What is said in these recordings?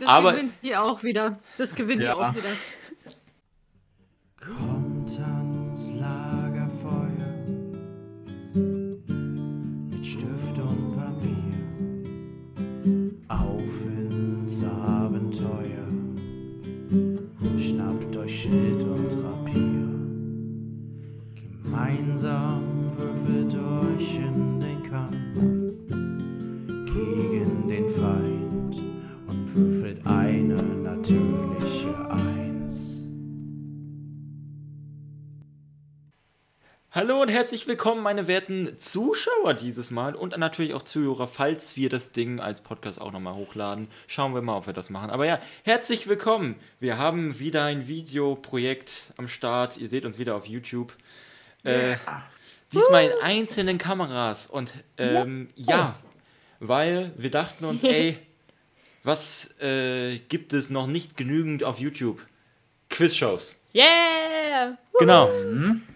Das Aber gewinnt die auch wieder. Das gewinnt Ja. die auch wieder. Hallo und herzlich willkommen, meine werten Zuschauer dieses Mal und natürlich auch Zuhörer, falls wir das Ding als Podcast auch nochmal hochladen. Schauen wir mal, ob wir das machen. Aber ja, herzlich willkommen. Wir haben wieder ein Videoprojekt am Start. Ihr seht uns wieder auf YouTube. Äh, diesmal in einzelnen Kameras. Und ähm, ja, weil wir dachten uns, ey, was äh, gibt es noch nicht genügend auf YouTube? Quizshows. Yeah! Genau.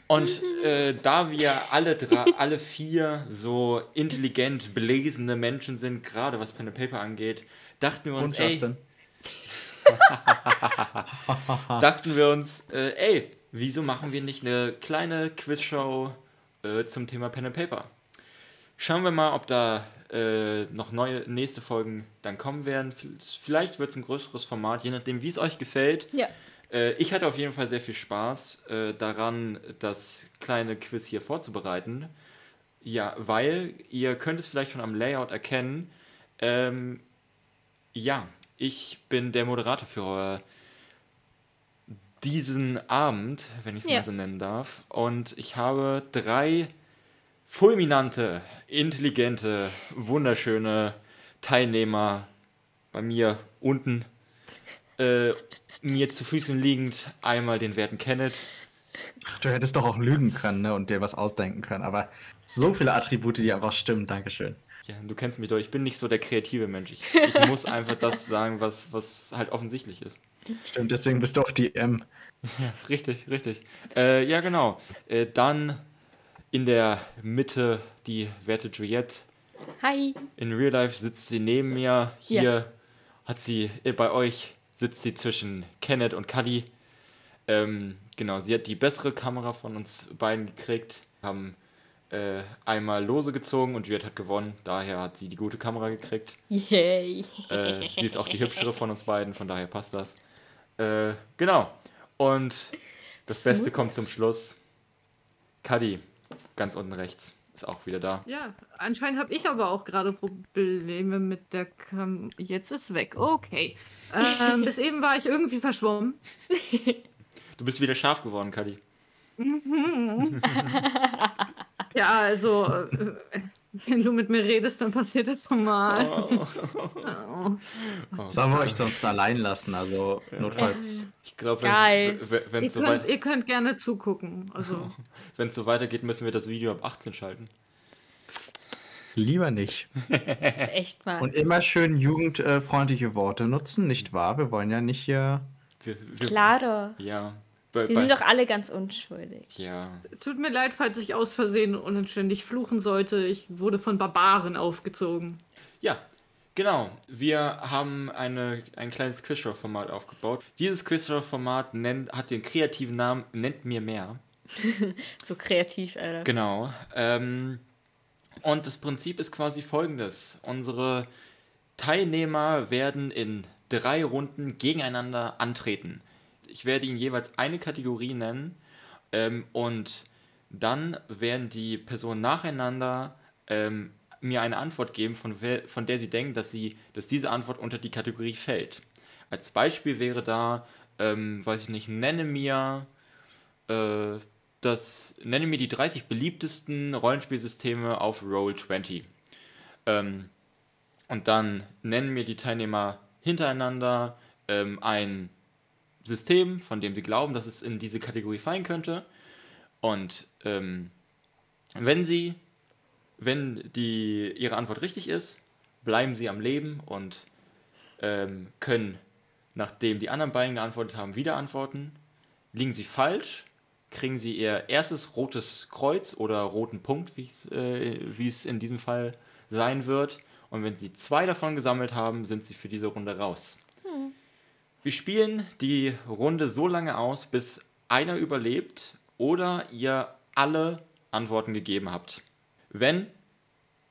Und äh, da wir alle, drei, alle vier so intelligent belesene Menschen sind, gerade was Pen and Paper angeht, dachten wir uns, Und ey, Justin. dachten wir uns, äh, ey, wieso machen wir nicht eine kleine Quizshow äh, zum Thema Pen and Paper? Schauen wir mal, ob da äh, noch neue nächste Folgen dann kommen werden. Vielleicht wird es ein größeres Format, je nachdem, wie es euch gefällt. Ja. Äh, ich hatte auf jeden Fall sehr viel Spaß äh, daran, das kleine Quiz hier vorzubereiten. Ja, weil ihr könnt es vielleicht schon am Layout erkennen. Ähm, ja, ich bin der Moderator für diesen Abend, wenn ich es Ja. mal so nennen darf. Und ich habe drei fulminante, intelligente, wunderschöne Teilnehmer bei mir unten äh, mir zu Füßen liegend. Einmal den werten Kenneth. Du hättest doch auch lügen können ne, und dir was ausdenken können, aber so viele Attribute, die einfach stimmen. Dankeschön. Ja, du kennst mich doch, ich bin nicht so der kreative Mensch. Ich, ich muss einfach das sagen, was, was halt offensichtlich ist. Stimmt, deswegen bist du auch die M. Richtig, richtig. Äh, ja, genau. Äh, dann in der Mitte die werte Juliette. Hi! In Real Life sitzt sie neben mir. Hier Ja. hat sie, äh, bei euch sitzt sie zwischen Kenneth und Cuddy. Ähm, genau, sie hat die bessere Kamera von uns beiden gekriegt. Haben äh, einmal lose gezogen und Juliette hat gewonnen. Daher hat sie die gute Kamera gekriegt. Yay! Äh, sie ist auch die hübschere von uns beiden, von daher passt das. Äh, genau. Und das Beste Smooth. kommt zum Schluss. Cuddy, ganz unten rechts, ist auch wieder da. Ja, anscheinend habe ich aber auch gerade Probleme mit der Kam. Jetzt ist weg. Okay. Ähm, bis eben war ich irgendwie verschwommen. Du bist wieder scharf geworden, Cuddy. Ja, also, äh, wenn du mit mir redest, dann passiert das normal. Oh. Sollen wir euch sonst allein lassen? Also notfalls. Ich glaube, wenn Ihr, es so, könnt, weit, ihr könnt gerne zugucken. Also, wenn's so weitergeht, müssen wir das Video ab 18 schalten. Lieber nicht. Das ist echt mal. Und immer schön jugendfreundliche Worte nutzen, nicht wahr? Wir wollen ja nicht hier. Wir, wir, Klaro. Ja. Bei, Wir bei, sind doch alle ganz unschuldig. ja. tut mir leid, falls ich aus Versehen unanständig fluchen sollte. Ich wurde von Barbaren aufgezogen. Ja, genau. Wir haben eine, ein kleines Quizshow-Format aufgebaut. Dieses Quizshow-Format nennt- hat den kreativen Namen Nennt mir mehr. So kreativ, Alter. Genau. Ähm, und das Prinzip ist quasi folgendes. Unsere Teilnehmer werden in drei Runden gegeneinander antreten. Ich werde ihnen jeweils eine Kategorie nennen ähm, und dann werden die Personen nacheinander ähm, mir eine Antwort geben, von, von der sie denken, dass, sie, dass diese Antwort unter die Kategorie fällt. Als Beispiel wäre da, ähm, weiß ich nicht, nenne mir äh, das nenne mir die 30 beliebtesten Rollenspielsysteme auf Roll20. Ähm, und dann nennen mir die Teilnehmer hintereinander ähm, ein System, von dem sie glauben, dass es in diese Kategorie fallen könnte. Und ähm, wenn sie, wenn die, ihre Antwort richtig ist, bleiben sie am Leben und ähm, können, nachdem die anderen beiden geantwortet haben, wieder antworten. Liegen sie falsch, kriegen sie ihr erstes rotes Kreuz oder roten Punkt, wie äh, wie es in diesem Fall sein wird. Und wenn sie zwei davon gesammelt haben, sind sie für diese Runde raus. Wir spielen die Runde so lange aus, bis einer überlebt oder ihr alle Antworten gegeben habt. Wenn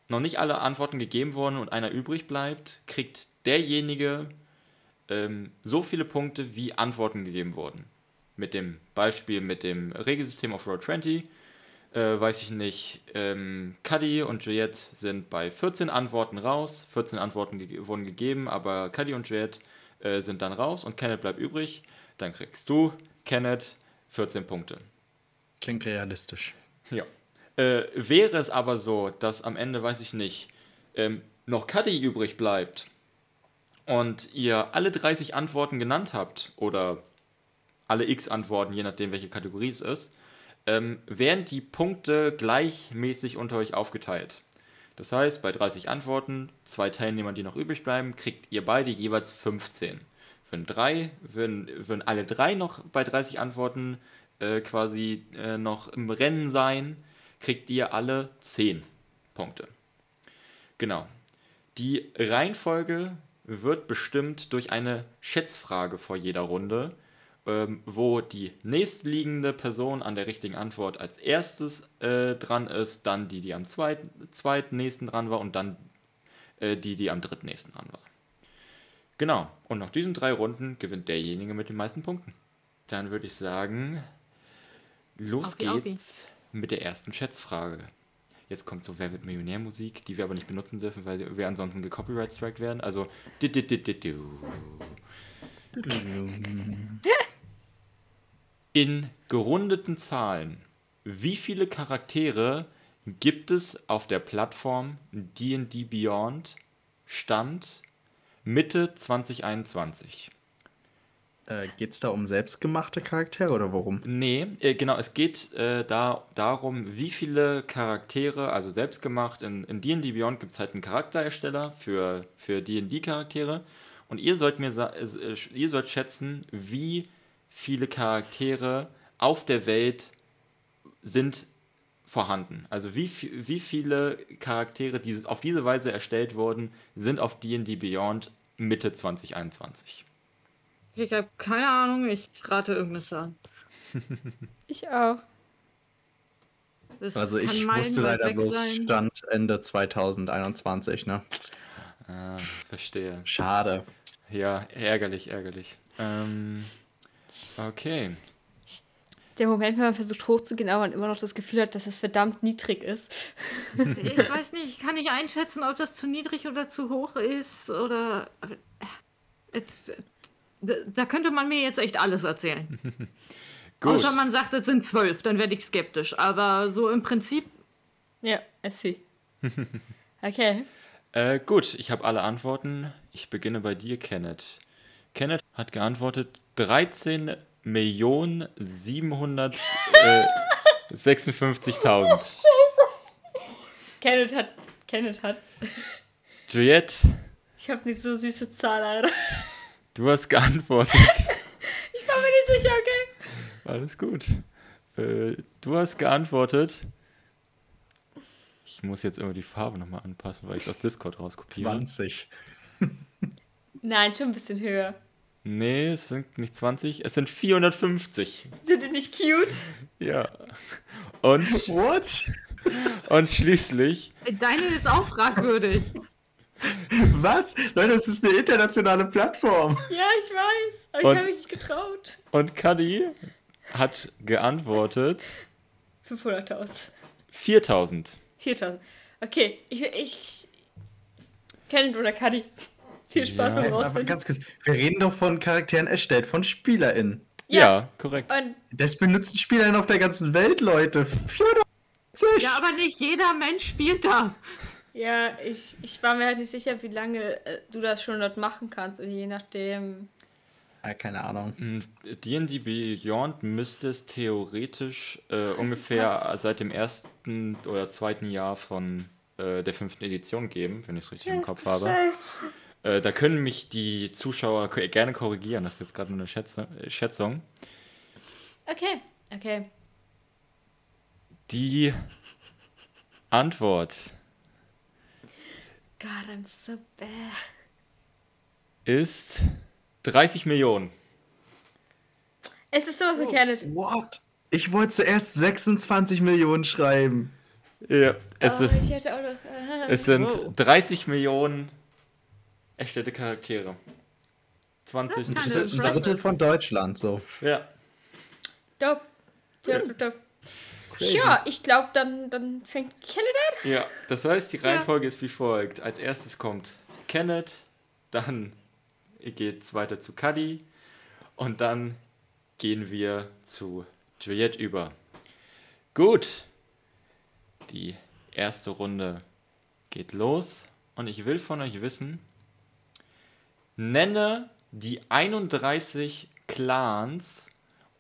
noch nicht alle Antworten gegeben wurden und einer übrig bleibt, kriegt derjenige ähm, so viele Punkte, wie Antworten gegeben wurden. Mit dem Beispiel mit dem Regelsystem auf Road 20, äh, weiß ich nicht, ähm, Cuddy und Juliette sind bei 14 Antworten raus. 14 Antworten ge wurden gegeben, aber Cuddy und Juliette äh, sind dann raus und Kenneth bleibt übrig. Dann kriegst du, Kenneth, 14 Punkte. Klingt realistisch. Ja. Äh, wäre es aber so, dass am Ende, weiß ich nicht, ähm, noch Cuddy übrig bleibt und ihr alle 30 Antworten genannt habt oder alle x Antworten, je nachdem, welche Kategorie es ist, ähm, werden die Punkte gleichmäßig unter euch aufgeteilt. Das heißt, bei 30 Antworten, zwei Teilnehmern, die noch übrig bleiben, kriegt ihr beide jeweils 15. Würden, drei, würden, würden alle drei noch bei 30 Antworten äh, quasi äh, noch im Rennen sein, kriegt ihr alle 10 Punkte. Genau. Die Reihenfolge wird bestimmt durch eine Schätzfrage vor jeder Runde, ähm, wo die nächstliegende Person an der richtigen Antwort als erstes äh, dran ist, dann die, die am zweiten, zweitnächsten dran war und dann äh, die, die am drittnächsten dran war. Genau. Und nach diesen drei Runden gewinnt derjenige mit den meisten Punkten. Dann würde ich sagen, los die. geht's mit der ersten Schätzfrage. Jetzt kommt so Wer wird Millionär Musik, die wir aber nicht benutzen dürfen, weil wir ansonsten gecopyright strike werden. Also di- di- du. In gerundeten Zahlen, wie viele Charaktere gibt es auf der Plattform D&D Beyond Stand Mitte 2021? Äh, Geht es da um selbstgemachte Charaktere oder worum? Nee, äh, genau, es geht äh, da darum, wie viele Charaktere, also selbstgemacht, in in D&D Beyond gibt es halt einen Charakterersteller für, für D&D-Charaktere und ihr sollt mir äh, ihr sollt schätzen, wie viele Charaktere auf der Welt sind vorhanden. Also wie, wie viele Charaktere, die auf diese Weise erstellt wurden, sind auf D&D Beyond Mitte 2021. Ich habe keine Ahnung, ich rate irgendeine Zahl. Ich auch. Das Also ich wusste leider bloß sein. Stand Ende 2021, ne? Ah, verstehe. Schade. Ja, ärgerlich, ärgerlich. Ähm, okay. Der Moment, wenn man versucht hochzugehen, aber man immer noch das Gefühl hat, dass es verdammt niedrig ist. Ich weiß nicht, ich kann nicht einschätzen, ob das zu niedrig oder zu hoch ist oder. äh, Da da könnte man mir jetzt echt alles erzählen. Gut. Außer man sagt, es sind zwölf, dann werde ich skeptisch. Aber so im Prinzip, Ja, I see. Okay. Äh, gut, ich habe alle Antworten. Ich beginne bei dir, Kenneth. Kenneth hat geantwortet 13 Millionen 756.000. Kenneth hat. Kenneth hat's. Juliette, Ich habe nicht so süße Zahl, Alter. du hast geantwortet. Ich war mir nicht sicher, okay? Alles gut. Äh, du hast geantwortet. Ich muss jetzt immer die Farbe nochmal anpassen, weil ich es aus Discord rauskopiere. 20. Nein, schon ein bisschen höher. Nee, es sind nicht 20, es sind 450. Sind die nicht cute? Ja. Und, What? und schließlich deine ist auch fragwürdig. Was? Leute, das ist eine internationale Plattform. Ja, ich weiß. Aber Und- ich habe mich nicht getraut. Und Cuddy hat geantwortet 500.000. 4000. 4.000. Okay, ich. ich Kenneth oder Cuddy. Viel Spaß Ja, beim Rausfinden. ganz kurz, wir reden doch von Charakteren erstellt, von SpielerInnen. Ja, Ja. korrekt. Und Das benutzen SpielerInnen auf der ganzen Welt, Leute. 450! Ja, aber nicht jeder Mensch spielt da. ja, ich, ich war mir halt nicht sicher, wie lange äh, du das schon dort machen kannst. Und je nachdem. Ah, keine Ahnung. D&D Beyond müsste es theoretisch äh, ungefähr Was? seit dem ersten oder zweiten Jahr von äh, der fünften Edition geben, wenn ich es richtig im Kopf habe. Scheiße. Äh, da können mich die Zuschauer gerne korrigieren, das ist jetzt gerade nur eine Schätze, Schätzung. Okay, okay. Die Antwort God, I'm so bad. ist 30 Millionen. Es ist sowas Oh. wie Kenneth. What? Ich wollte zuerst 26 Millionen schreiben. Ja, es, Oh, sind, ich hätte auch noch. Äh, es sind Wow. 30 Millionen erstellte Charaktere. 20. Keine Ein Drittel Impressive. von Deutschland, so. Ja, dope. Dope, dope. Ja, ich glaube, dann, dann fängt Kenneth an. ja. Das heißt, die Reihenfolge ist wie folgt. Als erstes kommt Kenneth, dann geht's weiter zu Cuddy und dann gehen wir zu Juliette über. Gut. Die erste Runde geht los und ich will von euch wissen, nenne die 31 Clans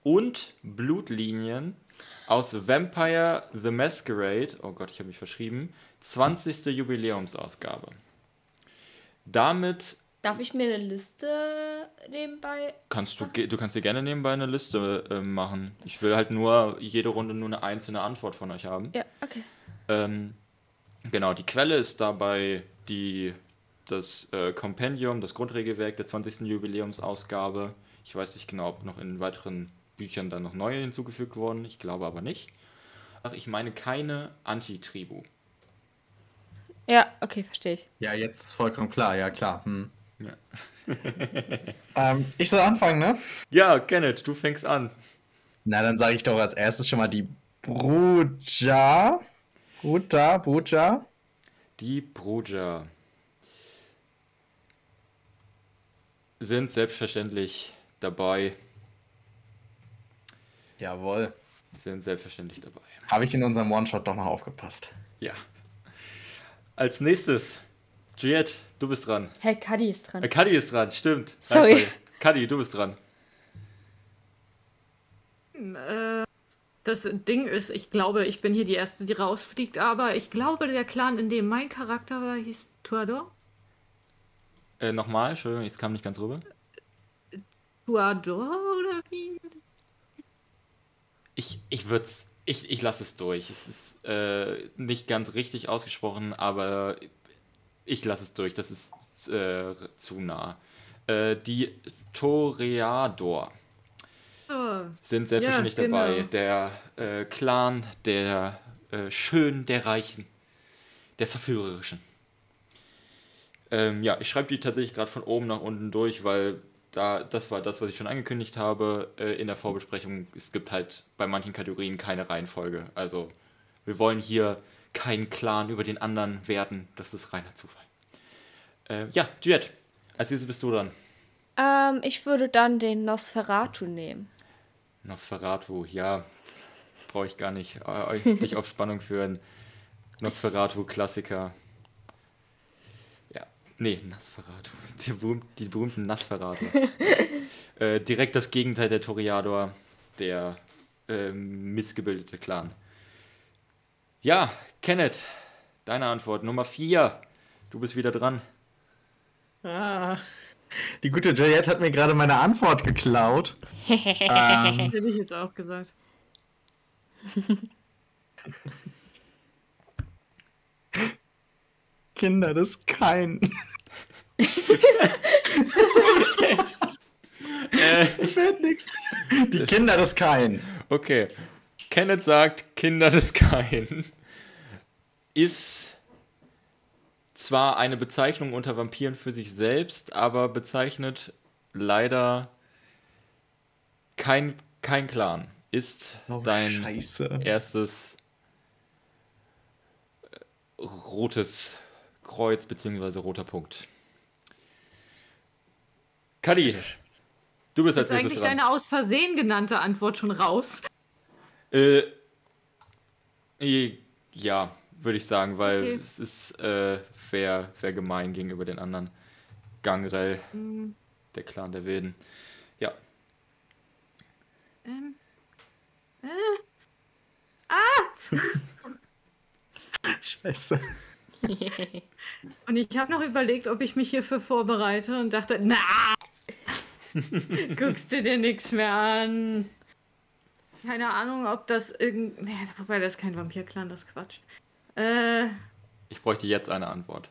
und Blutlinien aus Vampire the Masquerade, oh Gott, ich habe mich verschrieben, 20. Jubiläumsausgabe. Damit Darf ich mir eine Liste nebenbei? kannst du, du kannst dir gerne nebenbei eine Liste äh, machen. Ich will halt nur jede Runde nur eine einzelne Antwort von euch haben. Ja, okay. Ähm, genau, die Quelle ist dabei die, das äh, Kompendium, das Grundregelwerk der 20. Jubiläumsausgabe. Ich weiß nicht genau, ob noch in weiteren Büchern dann noch neue hinzugefügt wurden. Ich glaube aber nicht. Ach, ich meine keine Anti-Tribu. Ja, okay, verstehe ich. Ja, jetzt ist vollkommen klar, ja klar. Hm. Ja. ähm, ich soll anfangen, ne? Ja, Kenneth, du fängst an. Na, dann sage ich doch als erstes schon mal die Bruja. Bruta, Bruja. Die Bruja sind selbstverständlich dabei. Jawohl. Sind selbstverständlich dabei. Habe ich in unserem One-Shot doch noch aufgepasst. Ja. Als nächstes, Juliette, du bist dran. Hey, Cuddy ist dran. Äh, Cuddy ist dran, stimmt. Sorry. Cuddy, du bist dran. Äh, das Ding ist, ich glaube, ich bin hier die Erste, die rausfliegt, aber ich glaube, der Clan, in dem mein Charakter war, hieß Tuador. Äh, Nochmal, Entschuldigung, jetzt kam nicht ganz rüber. Tuador oder wie? Ich, ich würde ich, ich lasse es durch. Es ist äh, nicht ganz richtig ausgesprochen, aber ich lasse es durch. Das ist äh, zu nah. Äh, die Toreador Oh, sind selbstverständlich Ja, genau. dabei. Der äh, Clan der äh, Schönen, der Reichen, der Verführerischen. Ähm, ja, ich schreibe die tatsächlich gerade von oben nach unten durch, weil da, das war das, was ich schon angekündigt habe äh, in der Vorbesprechung. Es gibt halt bei manchen Kategorien keine Reihenfolge. Also wir wollen hier keinen Clan über den anderen werten. Das ist reiner Zufall. Äh, ja, Juliette, als nächstes bist du dran. Ähm, ich würde dann den Nosferatu nehmen. Nosferatu, ja. Brauche ich gar nicht äh, euch dich auf Spannung führen. Nosferatu, Klassiker. Ja, nee, Nosferatu. Die, berühmt, die berühmten Nosferatu. äh, direkt das Gegenteil der Toreador, der ähm, missgebildete Clan. Ja, Kenneth, deine Antwort. Nummer 4. Du bist wieder dran. Ah. Die gute Juliette hat mir gerade meine Antwort geklaut. ähm, hätte ich jetzt auch gesagt. Kinder des Kein. Äh, Fällt nichts. Die Kinder des Kein. Okay. Kenneth sagt, Kinder des Kain ist zwar eine Bezeichnung unter Vampiren für sich selbst, aber bezeichnet leider kein, kein Clan. Ist Oh, dein Scheiße. erstes äh, rotes Kreuz bzw. roter Punkt. Kadi, du bist als Ist nächstes eigentlich dran. deine aus Versehen genannte Antwort schon raus? Äh, ja, würde ich sagen, weil Okay. es ist äh, fair, fair gemein gegenüber den anderen. Gangrel, Hm, der Clan der Wilden. Ja, ähm. Äh. Ah! Scheiße. Und ich habe noch überlegt, ob ich mich hierfür vorbereite und dachte, na, guckst du dir nichts mehr an. Keine Ahnung, ob das irgend... Nee, wobei das ist kein Vampir-Clan, das ist Quatsch. Äh, ich bräuchte jetzt eine Antwort.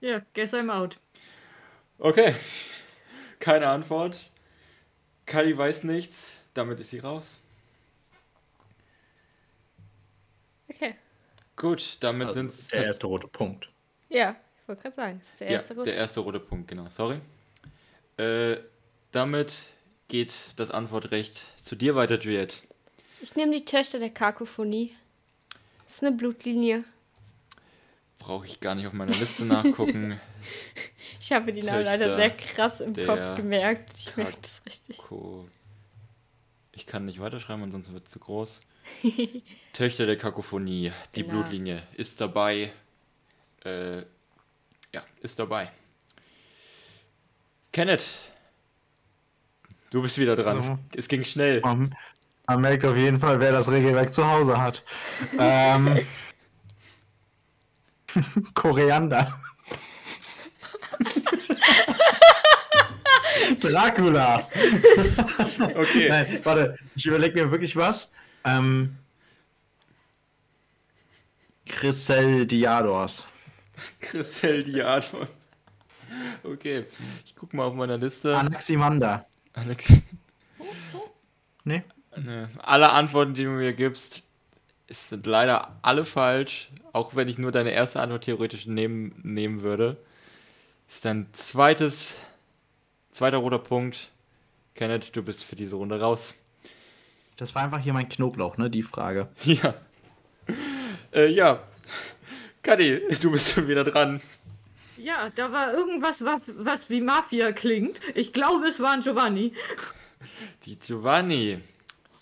ja, guess I'm out. Okay. Keine Antwort. Kali weiß nichts. Damit ist sie raus. Okay. Gut, damit Also, sind es der erste rote Punkt. Ja, ich wollte gerade sagen, das ist der ja, erste Rote. der erste rote Punkt, genau. Sorry. Äh, damit geht das Antwortrecht zu dir weiter, Juliet. Ich nehme die Töchter der Kakophonie. Das ist eine Blutlinie. Brauche ich gar nicht auf meiner Liste nachgucken. Ich habe die Namen leider sehr krass im Kopf gemerkt. Ich Kak- merke das richtig. Ich kann nicht weiterschreiben, ansonsten wird es zu groß. Töchter der Kakophonie, die Genau. Blutlinie ist dabei. Äh, ja, ist dabei. Kenneth, du bist wieder dran. Ja. Es, es ging schnell. Man, man merkt auf jeden Fall, wer das Regelwerk zu Hause hat. ähm, Koriander. Dracula. Okay. Nein, warte, ich überlege mir wirklich was. Ähm, Grisel Diados. Chrisel Diador. Okay, ich guck mal auf meiner Liste. Anaximander. Alex, Nee? ne, alle Antworten, die du mir gibst, sind leider alle falsch. Auch wenn ich nur deine erste Antwort theoretisch nehmen, nehmen würde. Ist dein zweites, zweiter roter Punkt. Kenneth, du bist für diese Runde raus. Das war einfach hier mein Knoblauch, ne? Die Frage. Ja. Äh, ja. Kadi, du bist schon wieder dran. Ja, da war irgendwas, was, was wie Mafia klingt. Ich glaube, es war ein Giovanni. Die Giovanni.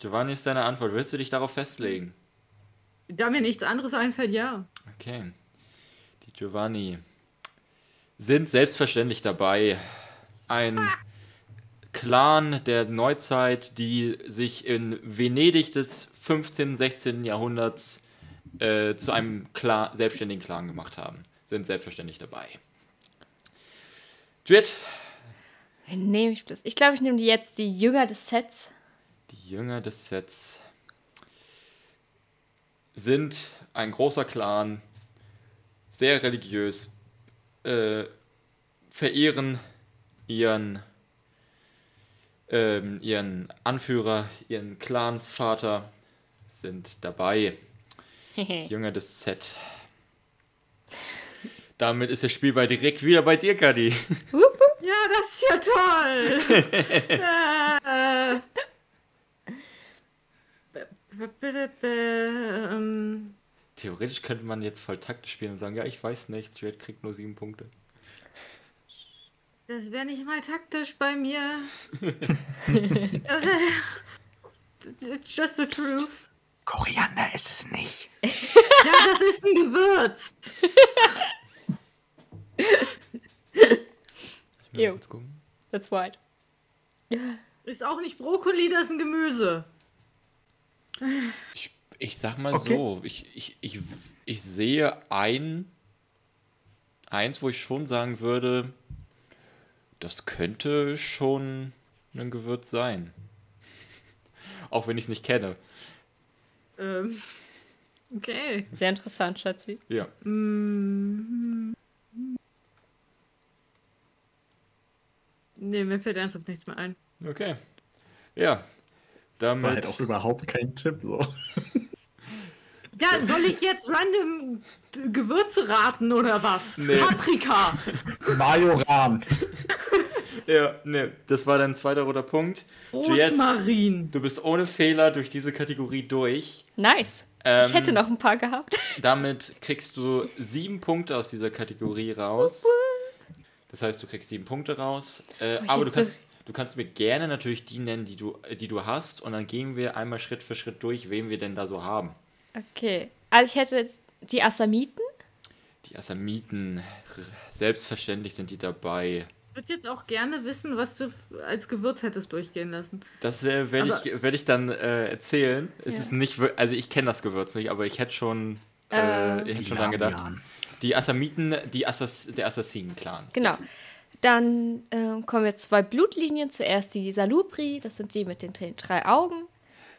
Giovanni ist deine Antwort. Willst du dich darauf festlegen? Da mir nichts anderes einfällt, ja. Okay. Die Giovanni sind selbstverständlich dabei. Ein Clan der Neuzeit, die sich in Venedig des 15., 16. Jahrhunderts äh, zu einem Clan, selbstständigen Clan gemacht haben. Sind selbstverständlich dabei. Wen nehme ich bloß? Ich glaube, ich nehme die jetzt die Jünger des Sets. Die Jünger des Sets sind ein großer Clan, sehr religiös, äh, verehren ihren, ähm, ihren Anführer, ihren Clansvater, sind dabei. Jünger des Set. Damit ist der Spielball direkt wieder bei dir, Kadi. Ja, das ist ja toll. Theoretisch könnte man jetzt voll taktisch spielen und sagen, ja, ich weiß nicht, Juliet kriegt nur sieben Punkte. Das wäre nicht mal taktisch bei mir. das ist just the truth. Koriander ist es nicht. Ja, das ist ein Gewürz. Ich muss Jo. kurz gucken. That's white. Ist auch nicht Brokkoli, das ist ein Gemüse. Ich, ich sag mal Okay. so, ich, ich, ich, ich sehe ein, eins, wo ich schon sagen würde, das könnte schon ein Gewürz sein. Auch wenn ich es nicht kenne. Ähm, okay. Sehr interessant, Schatzi. Ja. Nee, mir fällt ernsthaft nichts mehr ein. Okay. Ja. War Damit. halt auch überhaupt kein Tipp so. Ja, soll ich jetzt random Gewürze raten oder was? Nee. Paprika. Majoran. Ja, ne, das war dein zweiter roter Punkt. Juliette, Rosmarin. du bist ohne Fehler durch diese Kategorie durch. Nice. Ähm, ich hätte noch ein paar gehabt. Damit kriegst du sieben Punkte aus dieser Kategorie raus. Das heißt, du kriegst sieben Punkte raus. Äh, ich aber du so- kannst, du kannst mir gerne natürlich die nennen, die du, die du hast. Und dann gehen wir einmal Schritt für Schritt durch, wen wir denn da so haben. Okay. Also ich hätte jetzt die Assamiten. Die Assamiten, selbstverständlich sind die dabei. Ich würde jetzt auch gerne wissen, was du als Gewürz hättest durchgehen lassen. Das äh, werde ich, werd ich dann äh, erzählen. Es Ja. ist nicht, also ich kenne das Gewürz nicht, aber ich hätte schon, äh, ich hätte schon dran gedacht. Die Assamiten, die Assass der Assassinen-Clan. Genau. Dann ähm, kommen jetzt zwei Blutlinien. Zuerst die Salubri, das sind die mit den drei- Augen.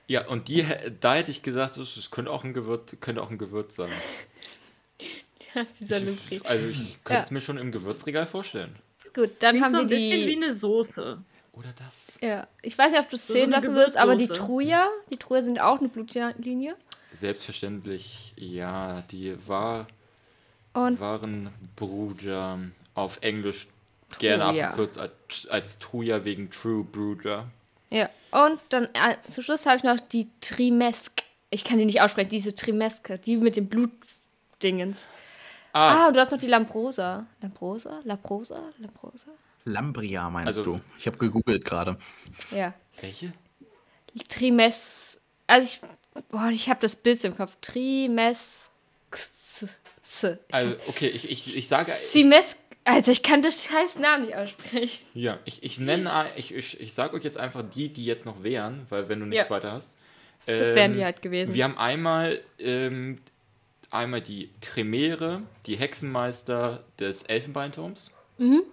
Ja, und die, da hätte ich gesagt, es könnte auch ein Gewürz, könnte auch ein Gewürz sein. die Salubri. Also ich könnte Ja. es mir schon im Gewürzregal vorstellen. Gut, dann Klingt haben so wir ein bisschen wie die. eine Soße. Oder das. Ja, ich weiß nicht, ob du es So zählen eine lassen wirst, aber die. Truja, die Truja sind auch eine Blutlinie. Selbstverständlich, ja, die war, Und waren Bruder auf Englisch gerne abgekürzt als, als Truja wegen True Bruder. ja, und dann äh, zum Schluss habe ich noch die Trimesk. Ich kann die nicht aussprechen, diese Trimeske, die mit dem Blutdingens. Ah, Ah, und du hast noch die Lambrosa. Lambrosa? Lambrosa? Lambrosa? Lambria meinst Also- du? Ich habe gegoogelt gerade. Ja. welche? Trimes. Also ich. Boah, ich habe das Bild im Kopf. Trimes. Also, okay, ich, ich, ich sage. Simes. Also ich kann das scheiß Namen nicht aussprechen. Ja, ich, ich nenne, ich, ich, ich sage euch jetzt einfach die, die jetzt noch wären, weil wenn du nichts Ja. weiter hast. Das Ähm, wären die halt gewesen. Wir haben einmal, ähm, einmal die Tremere, die Hexenmeister des Elfenbeinturms. Mhm.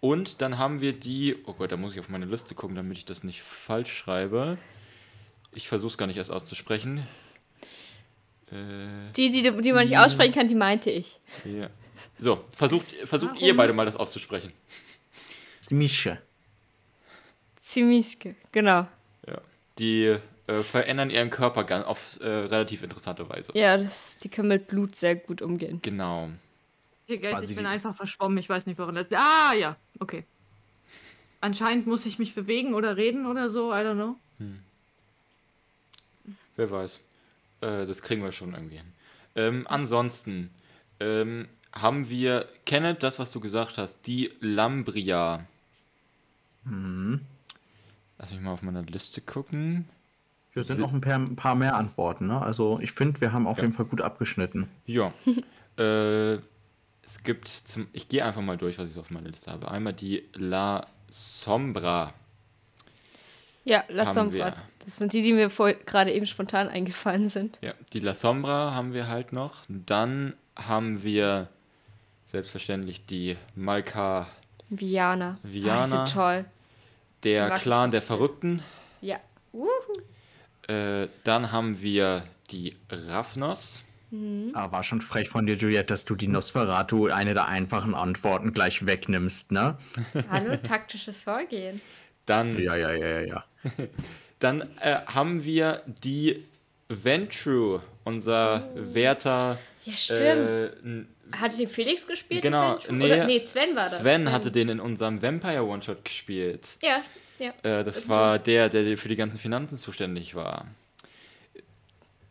Und dann haben wir die, oh Gott, da muss ich auf meine Liste gucken, damit ich das nicht falsch schreibe. Ich versuche es gar nicht erst auszusprechen. Äh, Die, die, die man nicht aussprechen kann, die meinte ich. ja. So, versucht, versucht Warum? ihr beide mal das auszusprechen. Mische. Zimiske, genau. Ja. Die äh, verändern ihren Körper auf äh, relativ interessante Weise. Ja, das, die können mit Blut sehr gut umgehen. Genau. Hier, Geist, ich bin einfach verschwommen. Ich weiß nicht, woran das. Ah, ja, okay. Anscheinend muss ich mich bewegen oder reden oder so. I don't know. Wer weiß. Äh, das kriegen wir schon irgendwie hin. Ähm, ansonsten ähm, haben wir, Kenneth, das, was du gesagt hast, die Lambria. Mhm. Lass mich mal auf meiner Liste gucken. Hier sind Si- noch ein paar, ein paar mehr Antworten. Ne? Also ich finde, wir haben auf Ja. jeden Fall gut abgeschnitten. Ja. äh, es gibt zum. Ich gehe einfach mal durch, was ich so auf meiner Liste habe. Einmal die La Sombra. Ja, La Sombra. wir. Das sind die, die mir gerade eben spontan eingefallen sind. Ja, die La Sombra haben wir halt noch. Dann haben wir selbstverständlich die Malka, Viana. Viana. Ah, die sind toll. Der Clan der. Verrückten. Ja. Uhu. Äh, dann haben wir die Raphnos. Aber war schon frech von dir, Juliette, dass du die Nosferatu eine der einfachen Antworten gleich wegnimmst, ne? Hallo, taktisches Vorgehen. Dann, Ja, ja, ja, ja, ja. dann äh, haben wir die Ventru, unser Wärter. Ja, stimmt. Äh, Hatte den Felix gespielt? Genau, nee, Oder, nee, Sven war das. Sven hatte den in unserem Vampire One-Shot gespielt. Ja, ja. Äh, das Das war der, der für die ganzen Finanzen zuständig war.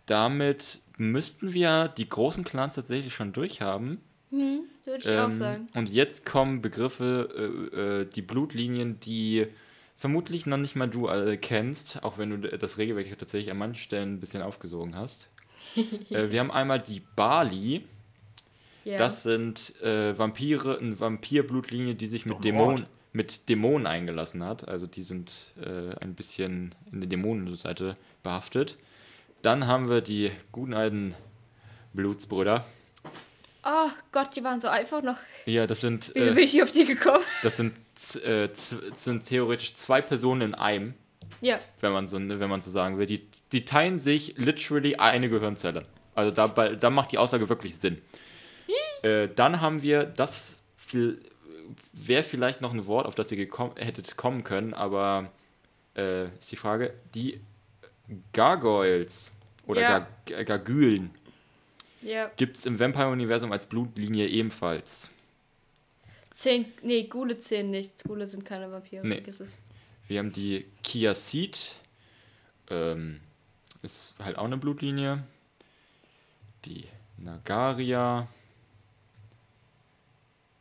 Damit müssten wir die großen Clans tatsächlich schon durchhaben. Würde ich auch Ähm, sagen. Und jetzt kommen Begriffe, äh, äh, die Blutlinien, die vermutlich noch nicht mal du alle kennst, auch wenn du das Regelwerk tatsächlich an manchen Stellen ein bisschen aufgesogen hast. äh, wir haben einmal die Bali. Ja. Das sind äh, Vampire, eine Vampirblutlinie, die sich mit Dämonen. Mit Dämonen eingelassen hat. Also die sind äh, ein bisschen in der Dämonenseite behaftet. Dann haben wir die guten alten Blutsbrüder. oh Gott, die waren so einfach noch. Ja, das sind, Wieso äh, bin ich hier auf die gekommen? das sind, äh, sind theoretisch zwei Personen in einem, Ja. wenn man so, wenn man so sagen will. Die, die teilen sich literally eine Gehirnzelle. Also da, da macht die Aussage wirklich Sinn. äh, dann haben wir, das wäre vielleicht noch ein Wort, auf das ihr gekommen, hättet kommen können, aber äh, ist die Frage, die Gargoyles oder Ja. Gar Gargülen Ja. gibt es im Vampire-Universum als Blutlinie ebenfalls. Zehn. Nee, Gule zählen nicht. Gule sind keine Vampire. Nee. Vergiss es. Wir haben die Kia Seed. Ähm, ist halt auch eine Blutlinie. Die Nagaria.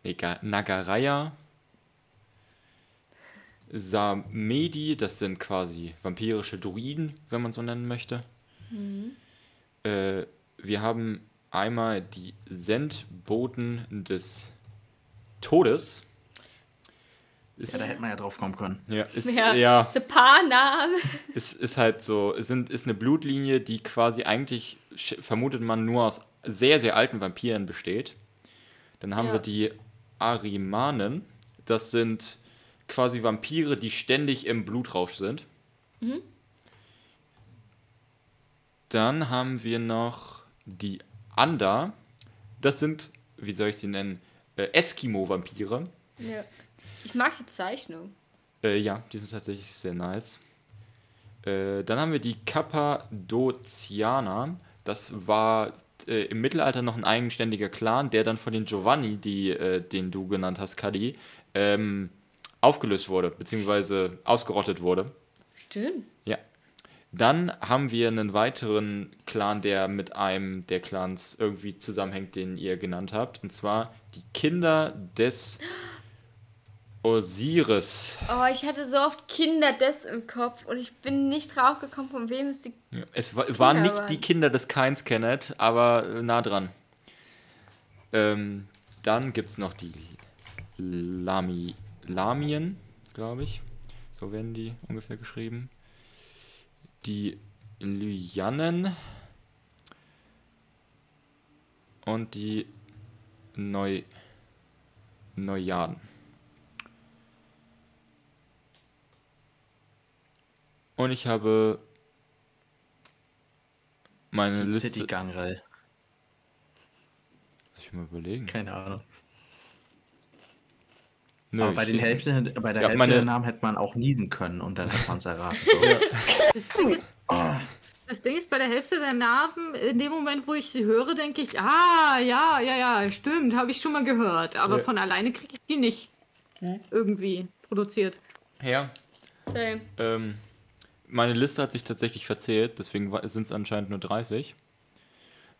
Nega- Nagaraya. Samedi, das sind quasi vampirische Druiden, wenn man so nennen möchte. Äh, wir haben einmal die Sendboten des Todes. Ist, Ja, da hätte man ja drauf kommen können. ja, ist, Ja. ja, So ein paar Namen. ist, ist halt so, es sind, ist eine Blutlinie, die quasi eigentlich, vermutet man, nur aus sehr, sehr alten Vampiren besteht. Dann haben Ja. wir die Arimanen. Das sind quasi Vampire, die ständig im Blutrausch sind. Mhm. Dann haben wir noch die Anda. Das sind, wie soll ich sie nennen, äh, Eskimo-Vampire. Ja. Ich mag die Zeichnung. Äh, ja, die sind tatsächlich sehr nice. Äh, dann haben wir die Cappadocianer. Das war äh, im Mittelalter noch ein eigenständiger Clan, der dann von den Giovanni, die, äh, den du genannt hast, Kadi, ähm, aufgelöst wurde, beziehungsweise ausgerottet wurde. Stimmt. Ja. Dann haben wir einen weiteren Clan, der mit einem der Clans irgendwie zusammenhängt, den ihr genannt habt. Und zwar die Kinder des Osiris. Oh, ich hatte so oft Kinder des im Kopf und ich bin nicht drauf gekommen, von wem es die. Ja, Es wa waren nicht waren. die Kinder des Keins Kenneth, aber äh, nah dran. Ähm, dann gibt es noch die Lami Lamien, glaube ich. So werden die ungefähr geschrieben. Die Lyanen und die Neu Neujaden. Und ich habe meine Die Liste. City Gangrel. Lass ich mal überlegen. Keine Ahnung. Nö, Aber bei, den Hälfte, bei der Ja, Hälfte meine- der Namen hätte man auch niesen können und dann hätte man es erraten. So. Das Ding ist, bei der Hälfte der Narben, in dem Moment, wo ich sie höre, denke ich, ah, ja, ja, ja, stimmt, habe ich schon mal gehört. Aber Ja. von alleine kriege ich die nicht irgendwie produziert. Ja, Same. ähm, meine Liste hat sich tatsächlich verzählt, deswegen sind es anscheinend nur 30.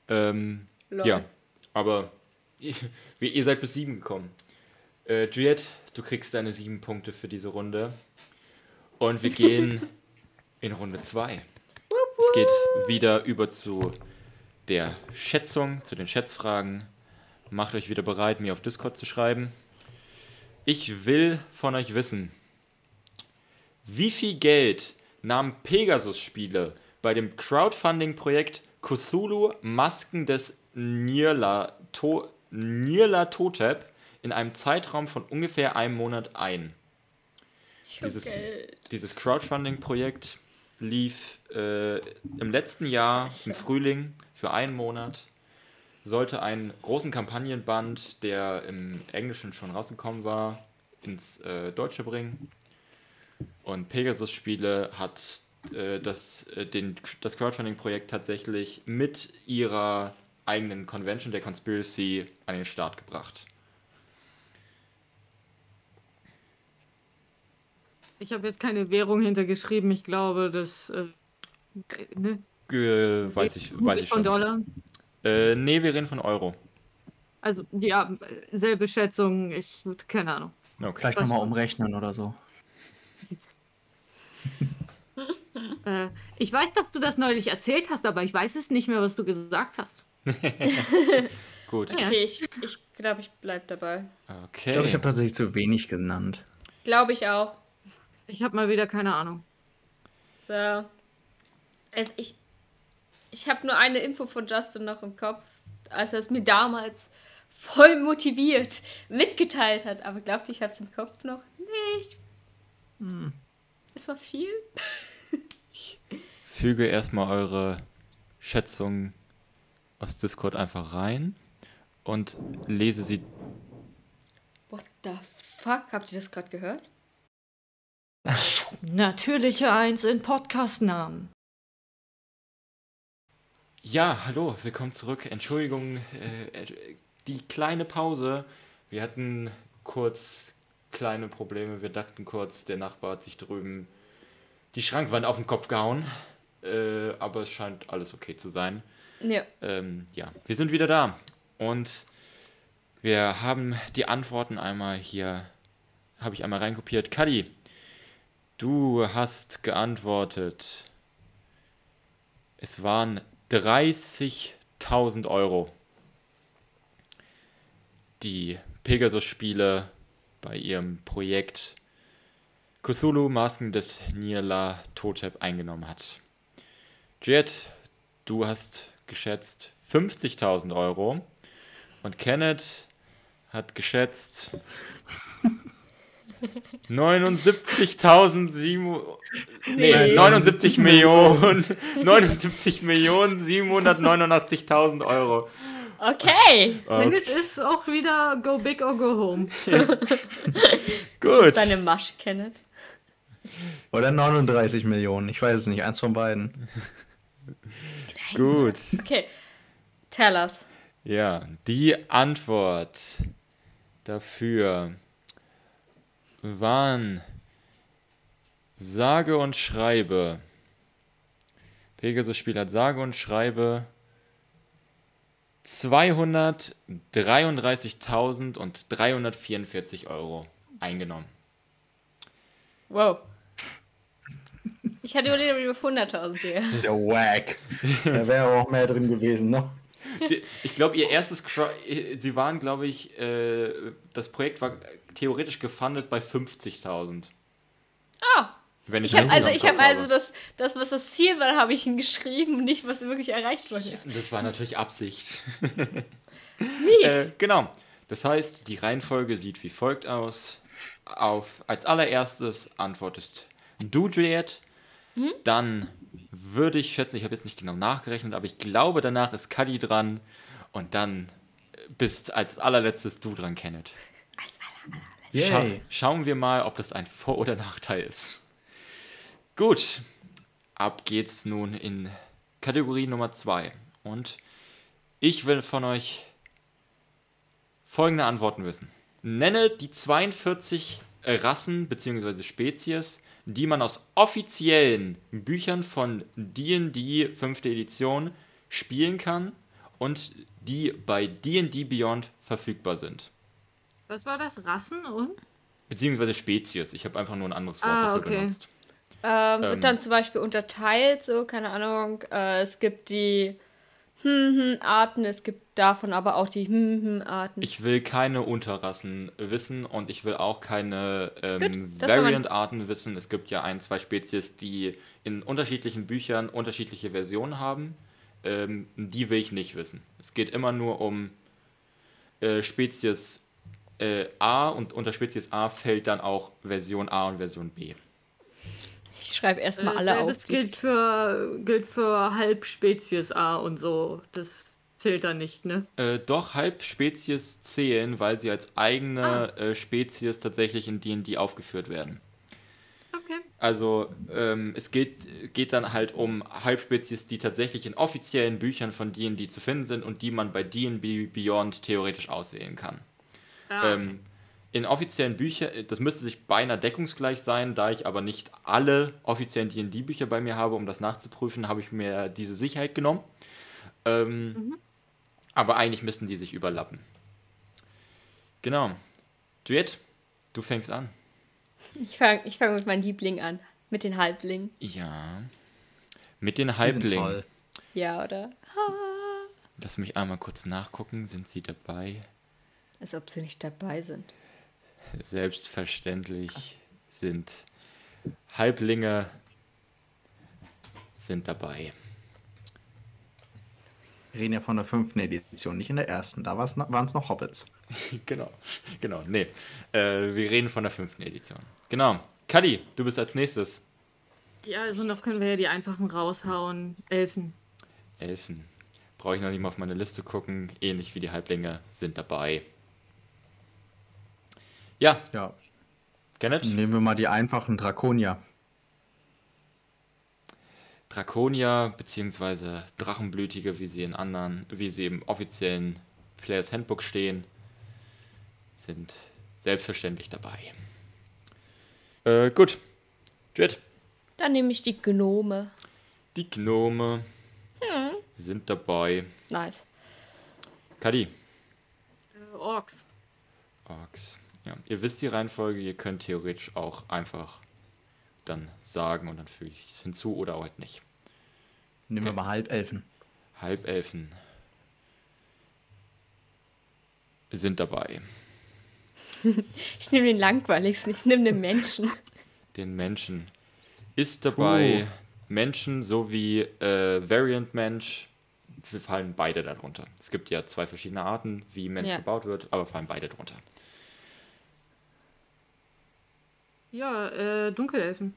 Ähm, ja, aber ihr seid bis 7 gekommen. Äh, Juliette, du kriegst deine 7 Punkte für diese Runde. Und wir gehen in Runde 2. Es geht wieder über zu der Schätzung, zu den Schätzfragen. Macht euch wieder bereit, mir auf Discord zu schreiben. Ich will von euch wissen, wie viel Geld nahmen Pegasus-Spiele bei dem Crowdfunding-Projekt Cthulhu Masken des Nyarlathotep Nyarlathotep in einem Zeitraum von ungefähr einem Monat ein? Dieses, dieses Crowdfunding-Projekt lief äh, im letzten Jahr im Frühling für einen Monat. Sollte einen großen Kampagnenband, der im Englischen schon rausgekommen war, ins äh, Deutsche bringen. Und Pegasus Spiele hat äh, das, äh, den, das Crowdfunding-Projekt tatsächlich mit ihrer eigenen Convention, der Conspiracy, an den Start gebracht. Ich habe jetzt keine Währung hintergeschrieben. Ich glaube, das. Äh, ne? Ge weiß ich, weiß ich Von schon. Dollar. Äh, nee, wir reden von Euro. Also, ja, selbe Schätzung. Ich. Keine Ahnung. Okay. Vielleicht nochmal umrechnen oder so. Äh, ich weiß, dass du das neulich erzählt hast, aber ich weiß es nicht mehr, was du gesagt hast. Gut. Ja. Okay, ich, ich glaube, ich bleib dabei. Okay. Ich glaube, ich habe tatsächlich zu wenig genannt. Glaube ich auch. Ich habe mal wieder keine Ahnung. So. Es, ich ich habe nur eine Info von Justin noch im Kopf, als er es mir damals voll motiviert mitgeteilt hat. Aber glaubt ihr, ich habe es im Kopf noch nicht. Es war viel. Füge erstmal eure Schätzung aus Discord einfach rein und lese sie. What the fuck? Habt ihr das gerade gehört? Natürliche Eins in Podcast-Namen. Ja, hallo, willkommen zurück. Entschuldigung, äh, äh, die kleine Pause. Wir hatten kurz kleine Probleme. Wir dachten kurz, der Nachbar hat sich drüben die Schrankwand auf den Kopf gehauen. Äh, aber es scheint alles okay zu sein. Ja. Ähm, ja, wir sind wieder da. Und wir haben die Antworten einmal hier, habe ich einmal reinkopiert. Kadi, du hast geantwortet. Es waren 30.000 Euro. Die Pegasus-Spiele bei ihrem Projekt Cthulhu Masken des Nirla Totep eingenommen hat. Jet, du hast geschätzt 50.000 Euro und Kenneth hat geschätzt 79.007 nee, 79 Millionen 79 Millionen 789.000 Euro. Okay. Wenn es ist auch wieder go big or go home. Das Gut. ist deine Masch, Kenneth. Oder 39 Millionen, ich weiß es nicht, eins von beiden. Gut. Okay. Tell us. Ja, die Antwort dafür waren sage und schreibe. Pegasus-Spiel hat sage und schreibe 233.344 Euro eingenommen. Wow. Ich hatte überlegt, ob ich auf 100.000 gehe. Das ist ja wack. Da wäre auch mehr drin gewesen, ne? Ich glaube, ihr erstes, sie waren, glaube ich, äh, das Projekt war theoretisch gefundet bei 50.000. Ah. Wenn Ich habe richtig also, ich Kopf habe also das, das, was das Ziel war, habe ich hingeschrieben und nicht, was wirklich erreicht worden ist. Das war natürlich Absicht. Neat. Äh, genau. Das heißt, die Reihenfolge sieht wie folgt aus. Auf, als allererstes antwortest du, Juliet. Dann würde ich schätzen, ich habe jetzt nicht genau nachgerechnet, aber ich glaube, danach ist Cuddy dran. Und dann bist als allerletztes du dran, Kenneth. Scha Yay. schauen wir mal, ob das ein Vor- oder Nachteil ist. Gut, ab geht's nun in Kategorie Nummer 2. Und ich will von euch folgende Antworten wissen. Nenne die 42 Rassen bzw. Spezies, die man aus offiziellen Büchern von D&D 5. Edition spielen kann und die bei D&D Beyond verfügbar sind. Was war das? Rassen und? Beziehungsweise Spezies. Ich habe einfach nur ein anderes Wort Ah, dafür okay. benutzt. Ähm, wird Ähm. dann zum Beispiel unterteilt, so, keine Ahnung, äh, es gibt die Hm-Hm-Arten, es gibt davon aber auch die Hm-Hm-Arten. Ich will keine Unterrassen wissen und ich will auch keine ähm, Gut, mein- Variant-Arten wissen. Es gibt ja ein, zwei Spezies, die in unterschiedlichen Büchern unterschiedliche Versionen haben. Ähm, die will ich nicht wissen. Es geht immer nur um äh, Spezies äh, A und unter Spezies A fällt dann auch Version A und Version B. Ich schreibe erstmal alle auf. Äh, Das gilt für, gilt für Halbspezies A und so. Das zählt da nicht, ne? Äh, doch Halbspezies zählen, weil sie als eigene äh, Spezies tatsächlich in D&D aufgeführt werden. Okay. Also ähm, es geht, geht dann halt um Halbspezies, die tatsächlich in offiziellen Büchern von D&D zu finden sind und die man bei D&D Beyond theoretisch auswählen kann. Ah, Ähm, in offiziellen Büchern, das müsste sich beinahe deckungsgleich sein, da ich aber nicht alle offiziellen D&D-Bücher bei mir habe, um das nachzuprüfen, habe ich mir diese Sicherheit genommen. Ähm, Aber eigentlich müssten die sich überlappen. Genau. Juliet, du fängst an. Ich fange ich fang mit meinem Liebling an. Mit den Halblingen. Ja. Mit den Die sind Halblingen. toll. Ja, oder? Lass mich einmal kurz nachgucken. Sind sie dabei? Als ob sie nicht dabei sind. Selbstverständlich sind Halblinge sind dabei. Wir reden ja von der fünften Edition, nicht in der ersten. Da waren es noch Hobbits. Genau, genau, nee. Äh, wir reden von der fünften Edition. Genau. Kadi, du bist als nächstes. Ja, also noch können wir ja die einfachen raushauen. Elfen. Elfen. Brauche ich noch nicht mal auf meine Liste gucken. Ähnlich wie die Halblinge sind dabei. Ja, Ja. Kenneth? Nehmen wir mal die einfachen Drakonier. Draconia beziehungsweise Drachenblütige, wie sie in anderen, wie sie im offiziellen Players Handbook stehen, sind selbstverständlich dabei. Äh, gut. Jet. Dann nehme ich die Gnome. Die Gnome sind dabei. Nice. Kadi. Äh, Orks. Orks. Ja, ihr wisst die Reihenfolge, ihr könnt theoretisch auch einfach dann sagen und dann füge ich es hinzu oder auch halt nicht. Nehmen wir Okay. mal Halbelfen. Halbelfen sind dabei. Ich nehme den langweiligsten. Ich nehme den Menschen. Den Menschen ist dabei. Menschen sowie äh, Variant Mensch wir fallen beide darunter. Es gibt ja zwei verschiedene Arten, wie Mensch Ja. gebaut wird, aber fallen beide drunter. Ja, äh, Dunkelelfen.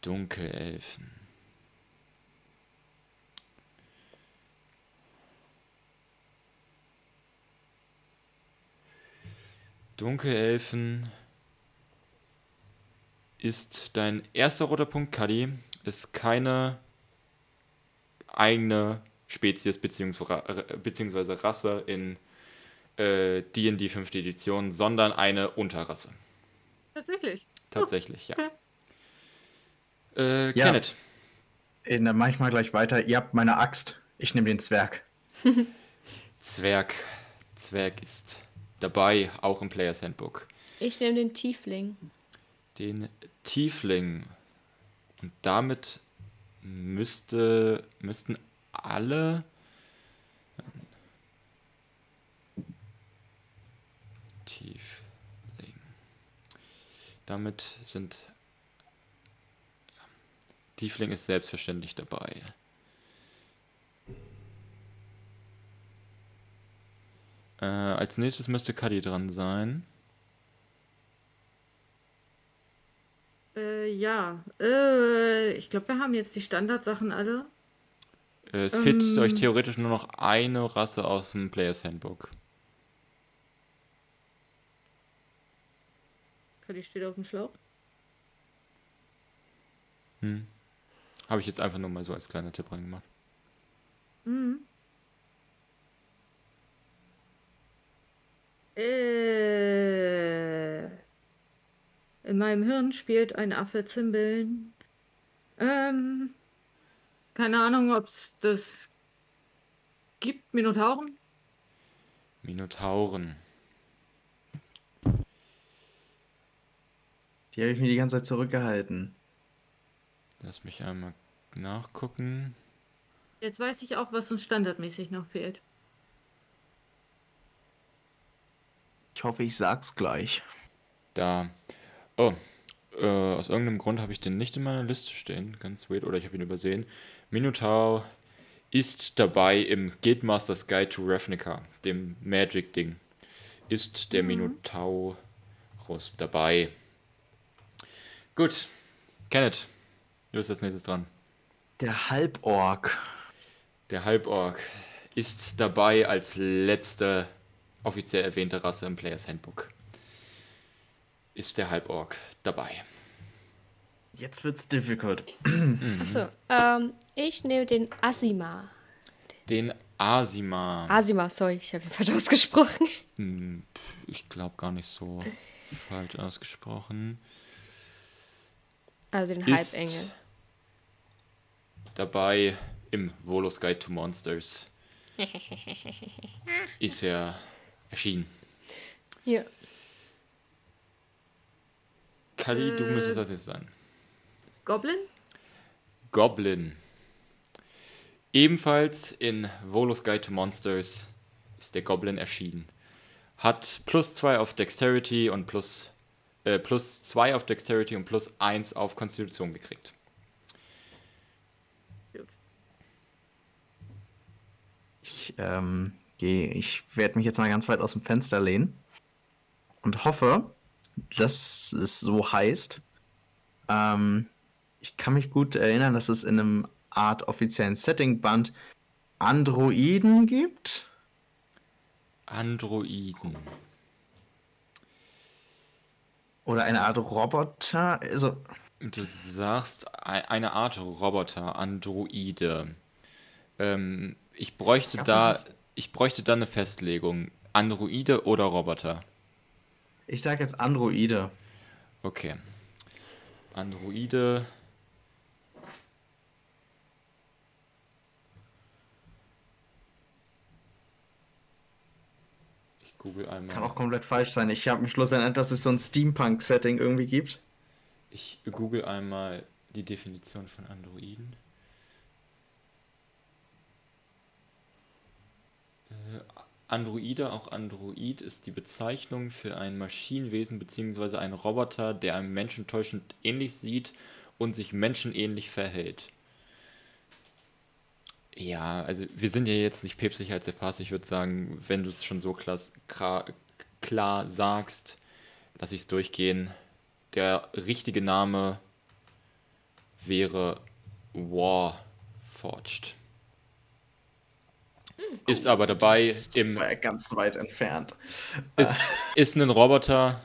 Dunkelelfen. Dunkelelfen ist dein erster roter Punkt, Kali. Ist keine eigene Spezies bzw. Rasse in D&D äh, 5. Edition, sondern eine Unterrasse. Tatsächlich. Tatsächlich, ja. okay. Äh, Ja. Kenneth, Äh, Dann mach ich mal gleich weiter. Ihr habt meine Axt. Ich nehme den Zwerg. Zwerg. Zwerg ist dabei, auch im Players Handbook. Ich nehme den Tiefling. Den Tiefling. Und damit müsste, müssten alle. Tiefling. Damit sind. Tiefling ist selbstverständlich dabei. Äh, als nächstes müsste Cuddy dran sein. Äh, ja. Äh, ich glaube, wir haben jetzt die Standardsachen alle. Äh, Es fehlt Ähm. euch theoretisch nur noch eine Rasse aus dem Players Handbook. Die steht auf dem Schlauch. Hm. Habe ich jetzt einfach nur mal so als kleiner Tipp reingemacht. Mhm. Äh, in meinem Hirn spielt ein Affe Zimbeln. Ähm, keine Ahnung, ob es das gibt. Minotauren? Minotauren. Die habe ich mir die ganze Zeit zurückgehalten. Lass mich einmal nachgucken. Jetzt weiß ich auch, was uns standardmäßig noch fehlt. Ich hoffe, ich sag's gleich. Da. Oh. Äh, aus irgendeinem Grund habe ich den nicht in meiner Liste stehen. Ganz weird. Oder ich habe ihn übersehen. Minotaur ist dabei im Guildmaster's Guide to Ravnica, dem Magic-Ding. Ist der Minotaurus dabei. Gut. Kenneth, du bist als nächstes dran. Der Halborg. Der Halborg ist dabei als letzte offiziell erwähnte Rasse im Players Handbook. Ist der Halborg dabei. Jetzt wird's difficult. Achso, ähm, ich nehme den Asima. Den Asima. Asima, sorry, ich habe ihn falsch ausgesprochen. Hm, Ich glaube gar nicht so falsch ausgesprochen. Also den Halbengel. Dabei im Volos Guide to Monsters. Ist er erschienen. Hier. Kali, du müsstest als nächstes sein. Goblin? Goblin. Ebenfalls in Volos Guide to Monsters ist der Goblin erschienen. Hat plus 2 auf Dexterity und plus, äh, plus 2 auf Dexterity und plus 1 auf Konstitution gekriegt. Ich, ähm, gehe, ich werde mich jetzt mal ganz weit aus dem Fenster lehnen und hoffe, dass es so heißt. Ähm, ich kann mich gut erinnern, dass es in einem Art offiziellen Setting-Band Androiden gibt. Androiden. Oder eine Art Roboter. Also, Du sagst ei- eine Art Roboter, Androide. Ähm, ich bräuchte Gab's da, ich bräuchte da eine Festlegung. Androide oder Roboter? ich sage jetzt Androide. Okay. Androide. Google einmal. Kann auch komplett falsch sein. Ich habe mich bloß erinnert, dass es so ein Steampunk-Setting irgendwie gibt. Ich google einmal die Definition von Androiden. Äh, Androide, auch Android, ist die Bezeichnung für ein Maschinenwesen bzw. einen Roboter, der einem Menschen täuschend ähnlich sieht und sich menschenähnlich verhält. Ja, also wir sind ja jetzt nicht päpstlicher als der Pass. Ich würde sagen, wenn du es schon so klar, klar, sagst, lass ich es durchgehen. Der richtige Name wäre Warforged. ist aber dabei Das im ganz weit entfernt. ist, ist ein Roboter,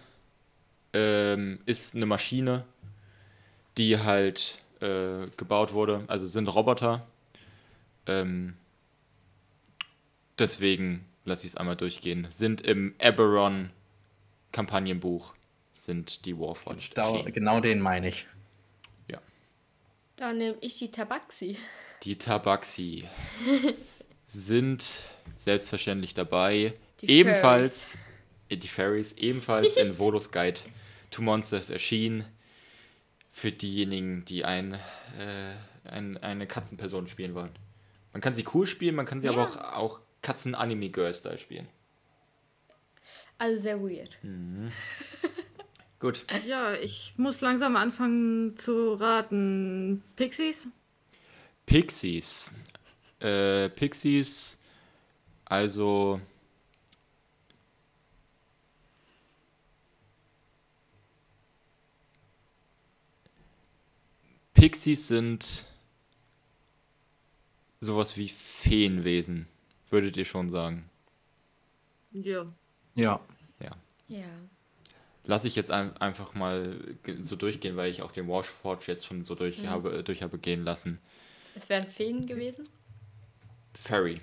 ähm, ist eine Maschine, die halt äh, gebaut wurde. Also sind Roboter. Ähm, deswegen lasse ich es einmal durchgehen. Sind im Eberron Kampagnenbuch sind die Warforged Da, erschienen. genau den meine ich. Dann nehme ich die Tabaxi. Die Tabaxi sind selbstverständlich dabei. Die ebenfalls äh, die Fairies ebenfalls in Volos Guide to Monsters erschienen. Für diejenigen, die ein, äh, ein, eine Katzenperson spielen wollen. Man kann sie cool spielen, man kann sie aber Ja. auch, auch Katzen-Anime-Girl-Style spielen. Also sehr weird. Gut. Ja, ich muss langsam anfangen zu raten. Pixies? Pixies. Äh, Pixies, also. Pixies sind sowas wie Feenwesen, würdet ihr schon sagen. Ja. Ja. Ja. Lass ich jetzt ein, einfach mal so durchgehen, weil ich auch den Washforge jetzt schon so durch, habe, durch habe gehen lassen. Es wären Feen gewesen. Fairy.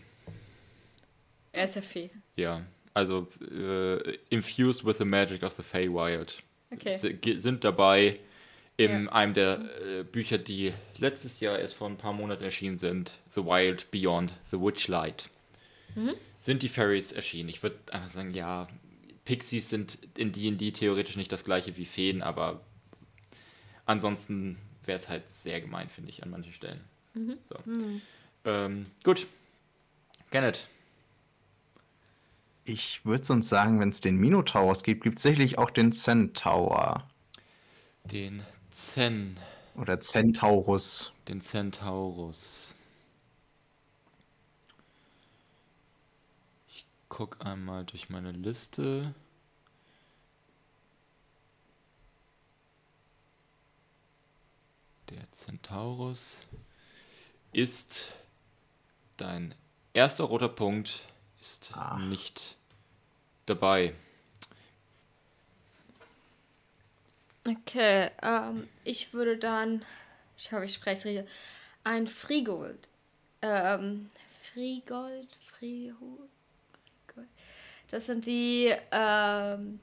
Er ist ja Fee. Ja, also äh, infused with the magic of the Feywild. Okay. S- Sind dabei in Ja. einem der äh, Bücher, die letztes Jahr erst vor ein paar Monaten erschienen sind, The Wild Beyond the Witchlight. Mhm. Sind die Fairies erschienen? Ich würde einfach sagen, ja, Pixies sind in D&D theoretisch nicht das gleiche wie Feen, aber ansonsten wäre es halt sehr gemein, finde ich, an manchen Stellen. Mhm. So. Ähm, gut. Kenneth. Ich würde sonst sagen, wenn es den Minotaurus gibt, gibt es sicherlich auch den Centaur. Den Zen, Oder Centaurus. den Centaurus. Ich guck einmal durch meine Liste. Der Centaurus ist dein erster roter Punkt ist Ah. nicht dabei. Okay, ähm, ich würde dann, ich hoffe, ich spreche es richtig, ein Frigold. Ähm, Frigold, Frigold. Frigold. Das sind die, ähm,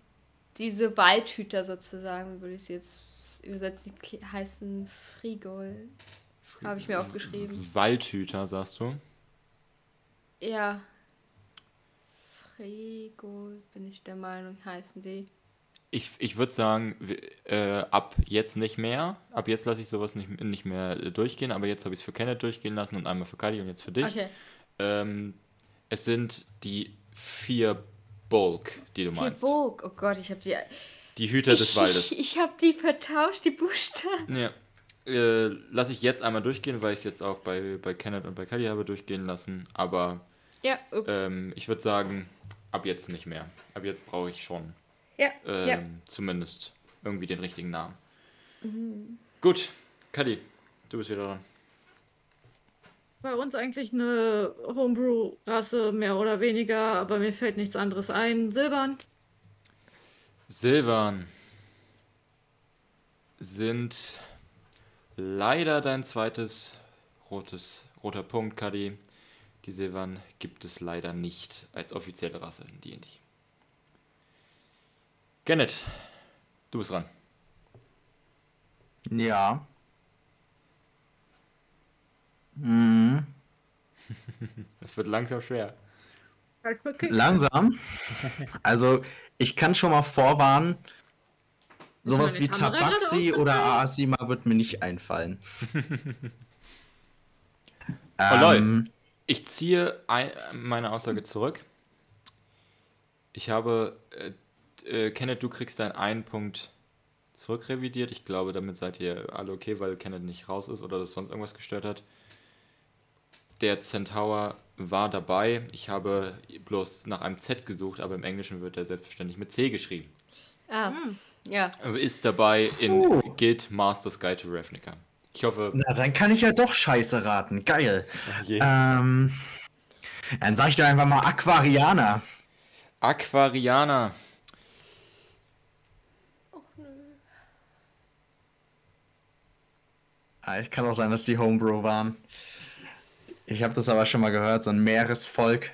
diese Waldhüter sozusagen, würde ich sie jetzt übersetzen. Die heißen Frigold. Habe ich mir aufgeschrieben. Waldhüter, sagst du? Ja. Frigold, bin ich der Meinung, heißen die. Ich, ich würde sagen, äh, ab jetzt nicht mehr. Ab jetzt lasse ich sowas nicht, nicht mehr äh, durchgehen, aber jetzt habe ich es für Kenneth durchgehen lassen und einmal für Kali und jetzt für dich. Okay. Ähm, es sind die vier Bulk, die du Die meinst. Burg. Oh Gott, ich habe die. Die Hüter des Ich, Waldes. ich, ich habe die vertauscht, die Buchstaben. Ja. Äh, lasse ich jetzt einmal durchgehen, weil ich es jetzt auch bei, bei Kenneth und bei Kali habe durchgehen lassen. Aber Ja, ups. ähm, ich würde sagen, ab jetzt nicht mehr. Ab jetzt brauche ich schon ja, ähm, ja. zumindest irgendwie den richtigen Namen. Mhm. Gut, Kali, du bist wieder dran. Bei uns eigentlich eine Homebrew-Rasse, mehr oder weniger, aber mir fällt nichts anderes ein. Silbern. Silvan sind leider dein zweites rotes, roter Punkt, Kadi. Die Silvan gibt es leider nicht als offizielle Rasse in D&D. Kenneth, du bist dran. Ja. Mhm. Es wird langsam schwer. Langsam. Also, ich kann schon mal vorwarnen, sowas wie Tabaxi oder? Aasima wird mir nicht einfallen. Oh, lol. ähm, Ich ziehe ein, meine Aussage zurück. Ich habe, äh, Kenneth, du kriegst deinen einen Punkt zurückrevidiert. Ich glaube, damit seid ihr alle okay, weil Kenneth nicht raus ist oder das sonst irgendwas gestört hat. Der Centaur war dabei. Ich habe bloß nach einem Z gesucht, aber im Englischen wird er selbstverständlich mit C geschrieben. Ah, ja. Aber Ist dabei in Oh. Guild Masters Guide to Ravnica. Ich hoffe, na, dann kann ich ja doch scheiße raten. Geil. Ähm, Dann sag ich doch einfach mal Aquarianer. Aquarianer. Ich kann auch sein, dass die Homebrew waren. Ich habe das aber schon mal gehört, so ein Meeresvolk.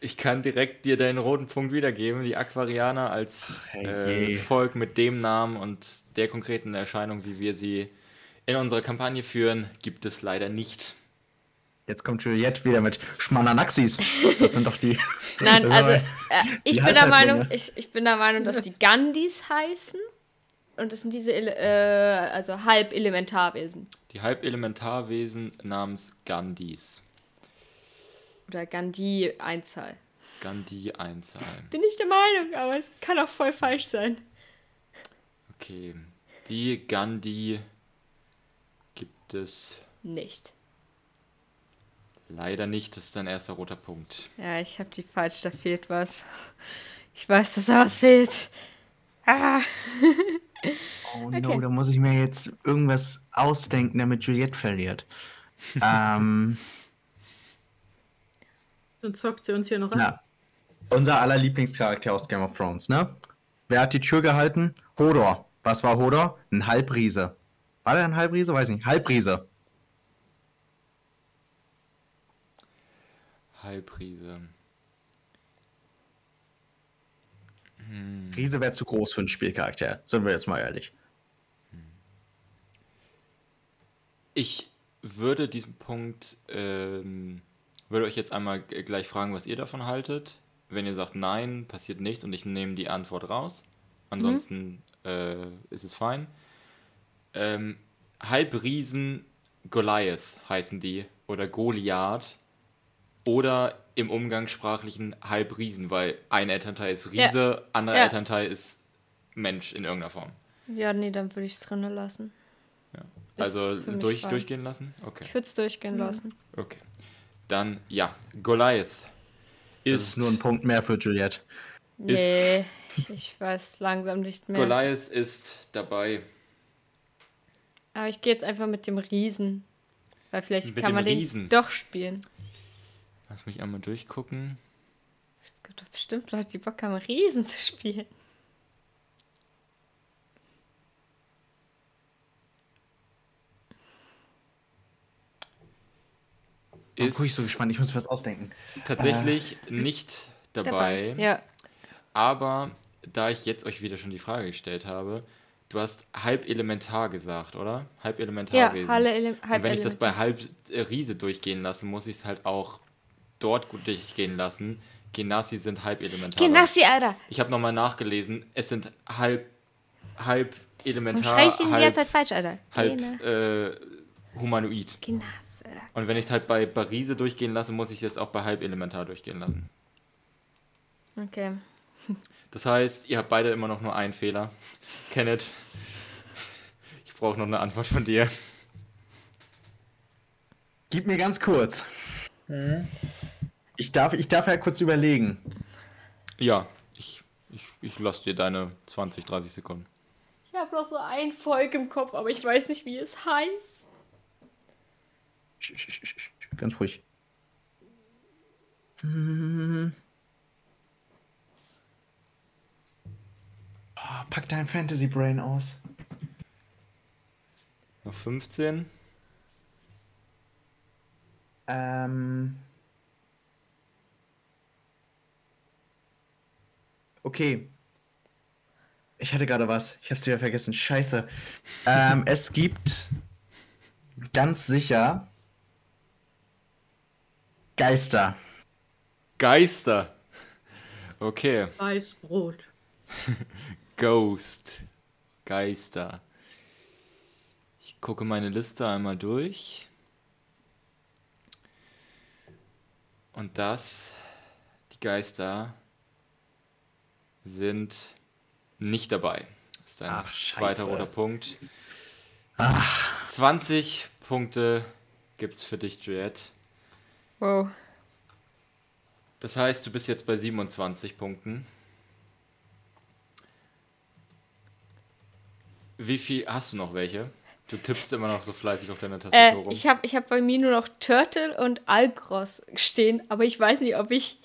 Ich kann direkt dir deinen roten Punkt wiedergeben. Die Aquarianer als herrje. äh, Volk mit dem Namen und der konkreten Erscheinung, wie wir sie in unserer Kampagne führen, gibt es leider nicht. Jetzt kommt Juliette wieder mit Schmananaxis. Das sind doch die. Nein, also äh, ich Die bin der. Meinung, ich, ich bin der Meinung, dass die Gandhis heißen. Und das sind diese äh, also Halbelementarwesen. Die Halbelementarwesen namens Gandhis. Oder Gandhi-Einzahl. Gandhi-Einzahl. Bin ich der Meinung, aber es kann auch voll falsch sein. Okay. Die Gandhi gibt es Nicht. Leider nicht. Das ist dein erster roter Punkt. Ja, ich habe die falsch, da fehlt was. Ich weiß, dass da was fehlt. Ah. Oh no, Okay. da muss ich mir jetzt irgendwas ausdenken, damit Juliette verliert. ähm, Sonst zockt sie uns hier noch an. na, unser aller Lieblingscharakter aus Game of Thrones, ne? Wer hat die Tür gehalten? Hodor. Was war Hodor? Ein Halbriese. War der ein Halbriese? Weiß nicht. Halbriese. Halbriese. Riese wäre zu groß für einen Spielcharakter. Sind wir jetzt mal ehrlich. Ich würde diesen Punkt, ähm, würde euch jetzt einmal gleich fragen, was ihr davon haltet. Wenn ihr sagt nein, passiert nichts und ich nehme die Antwort raus. Ansonsten äh, ist es fein. Ähm, Halbriesen Goliath heißen die oder Goliath oder im Umgangssprachlichen Halbriesen, weil ein Elternteil ist Riese, anderer Ja. Elternteil ist Mensch in irgendeiner Form. Ja, nee, dann würde ich es drinnen lassen. Also für mich durch, fein. durchgehen lassen? Okay. Ich würde es durchgehen lassen. Okay. Dann, ja, Goliath Das ist, ist nur ein Punkt mehr für Juliette. Nee, ich, ich weiß langsam nicht mehr. Goliath ist dabei. Aber ich gehe jetzt einfach mit dem Riesen. Weil vielleicht Mit kann man Riesen? den doch spielen. Lass mich einmal durchgucken. Es gibt doch bestimmt Leute, die Bock haben, Riesen zu spielen. Ist guck ich so gespannt? Ich muss mir was ausdenken. tatsächlich nicht dabei. Ja. Aber da ich jetzt euch wieder schon die Frage gestellt habe, du hast Halbelementar gesagt, oder? Ja, Halbelementarwesen. Halle Ele Und halb wenn ich das bei elementar. Halb äh, Riese durchgehen lasse, muss ich es halt auch dort gut durchgehen lassen. Genassi sind Halbelementar. Genassi, Alter. Ich habe nochmal nachgelesen, es sind halb, halb Warum elementar, schrei ich ihn die ganze halb, Zeit falsch, Alter? halb äh, humanoid. Genassi, Alter. Und wenn ich es halt bei Barise durchgehen lasse, muss ich es auch bei halb elementar durchgehen lassen. Okay. Das heißt, ihr habt beide immer noch nur einen Fehler. Kenneth, ich brauche noch eine Antwort von dir. Gib mir ganz kurz. Ich darf, ich darf ja kurz überlegen. Ja, ich, ich, ich lasse dir deine 20, 30 Sekunden. Ich habe noch so ein Volk im Kopf, aber ich weiß nicht, wie es heißt. Ganz ruhig. Hm. Oh, pack dein Fantasy Brain aus. Noch 15. Ähm. Okay. Ich hatte gerade was. Ich hab's wieder vergessen. Scheiße. ähm, es gibt ganz sicher Geister. Geister. Okay. Weißbrot. Ghost. Geister. Ich gucke meine Liste einmal durch. Und das, die Geister, sind nicht dabei. Das ist ein Ach, zweiter roter Punkt. Ach, 20 Punkte gibt's für dich, Juliette. Wow. Das heißt, du bist jetzt bei 27 Punkten. Wie viel hast du noch welche? Du tippst immer noch so fleißig auf deiner Äh, Tastatur rum. ich habe ich hab bei mir nur noch Turtle und Alcross stehen, aber ich weiß nicht, ob ich.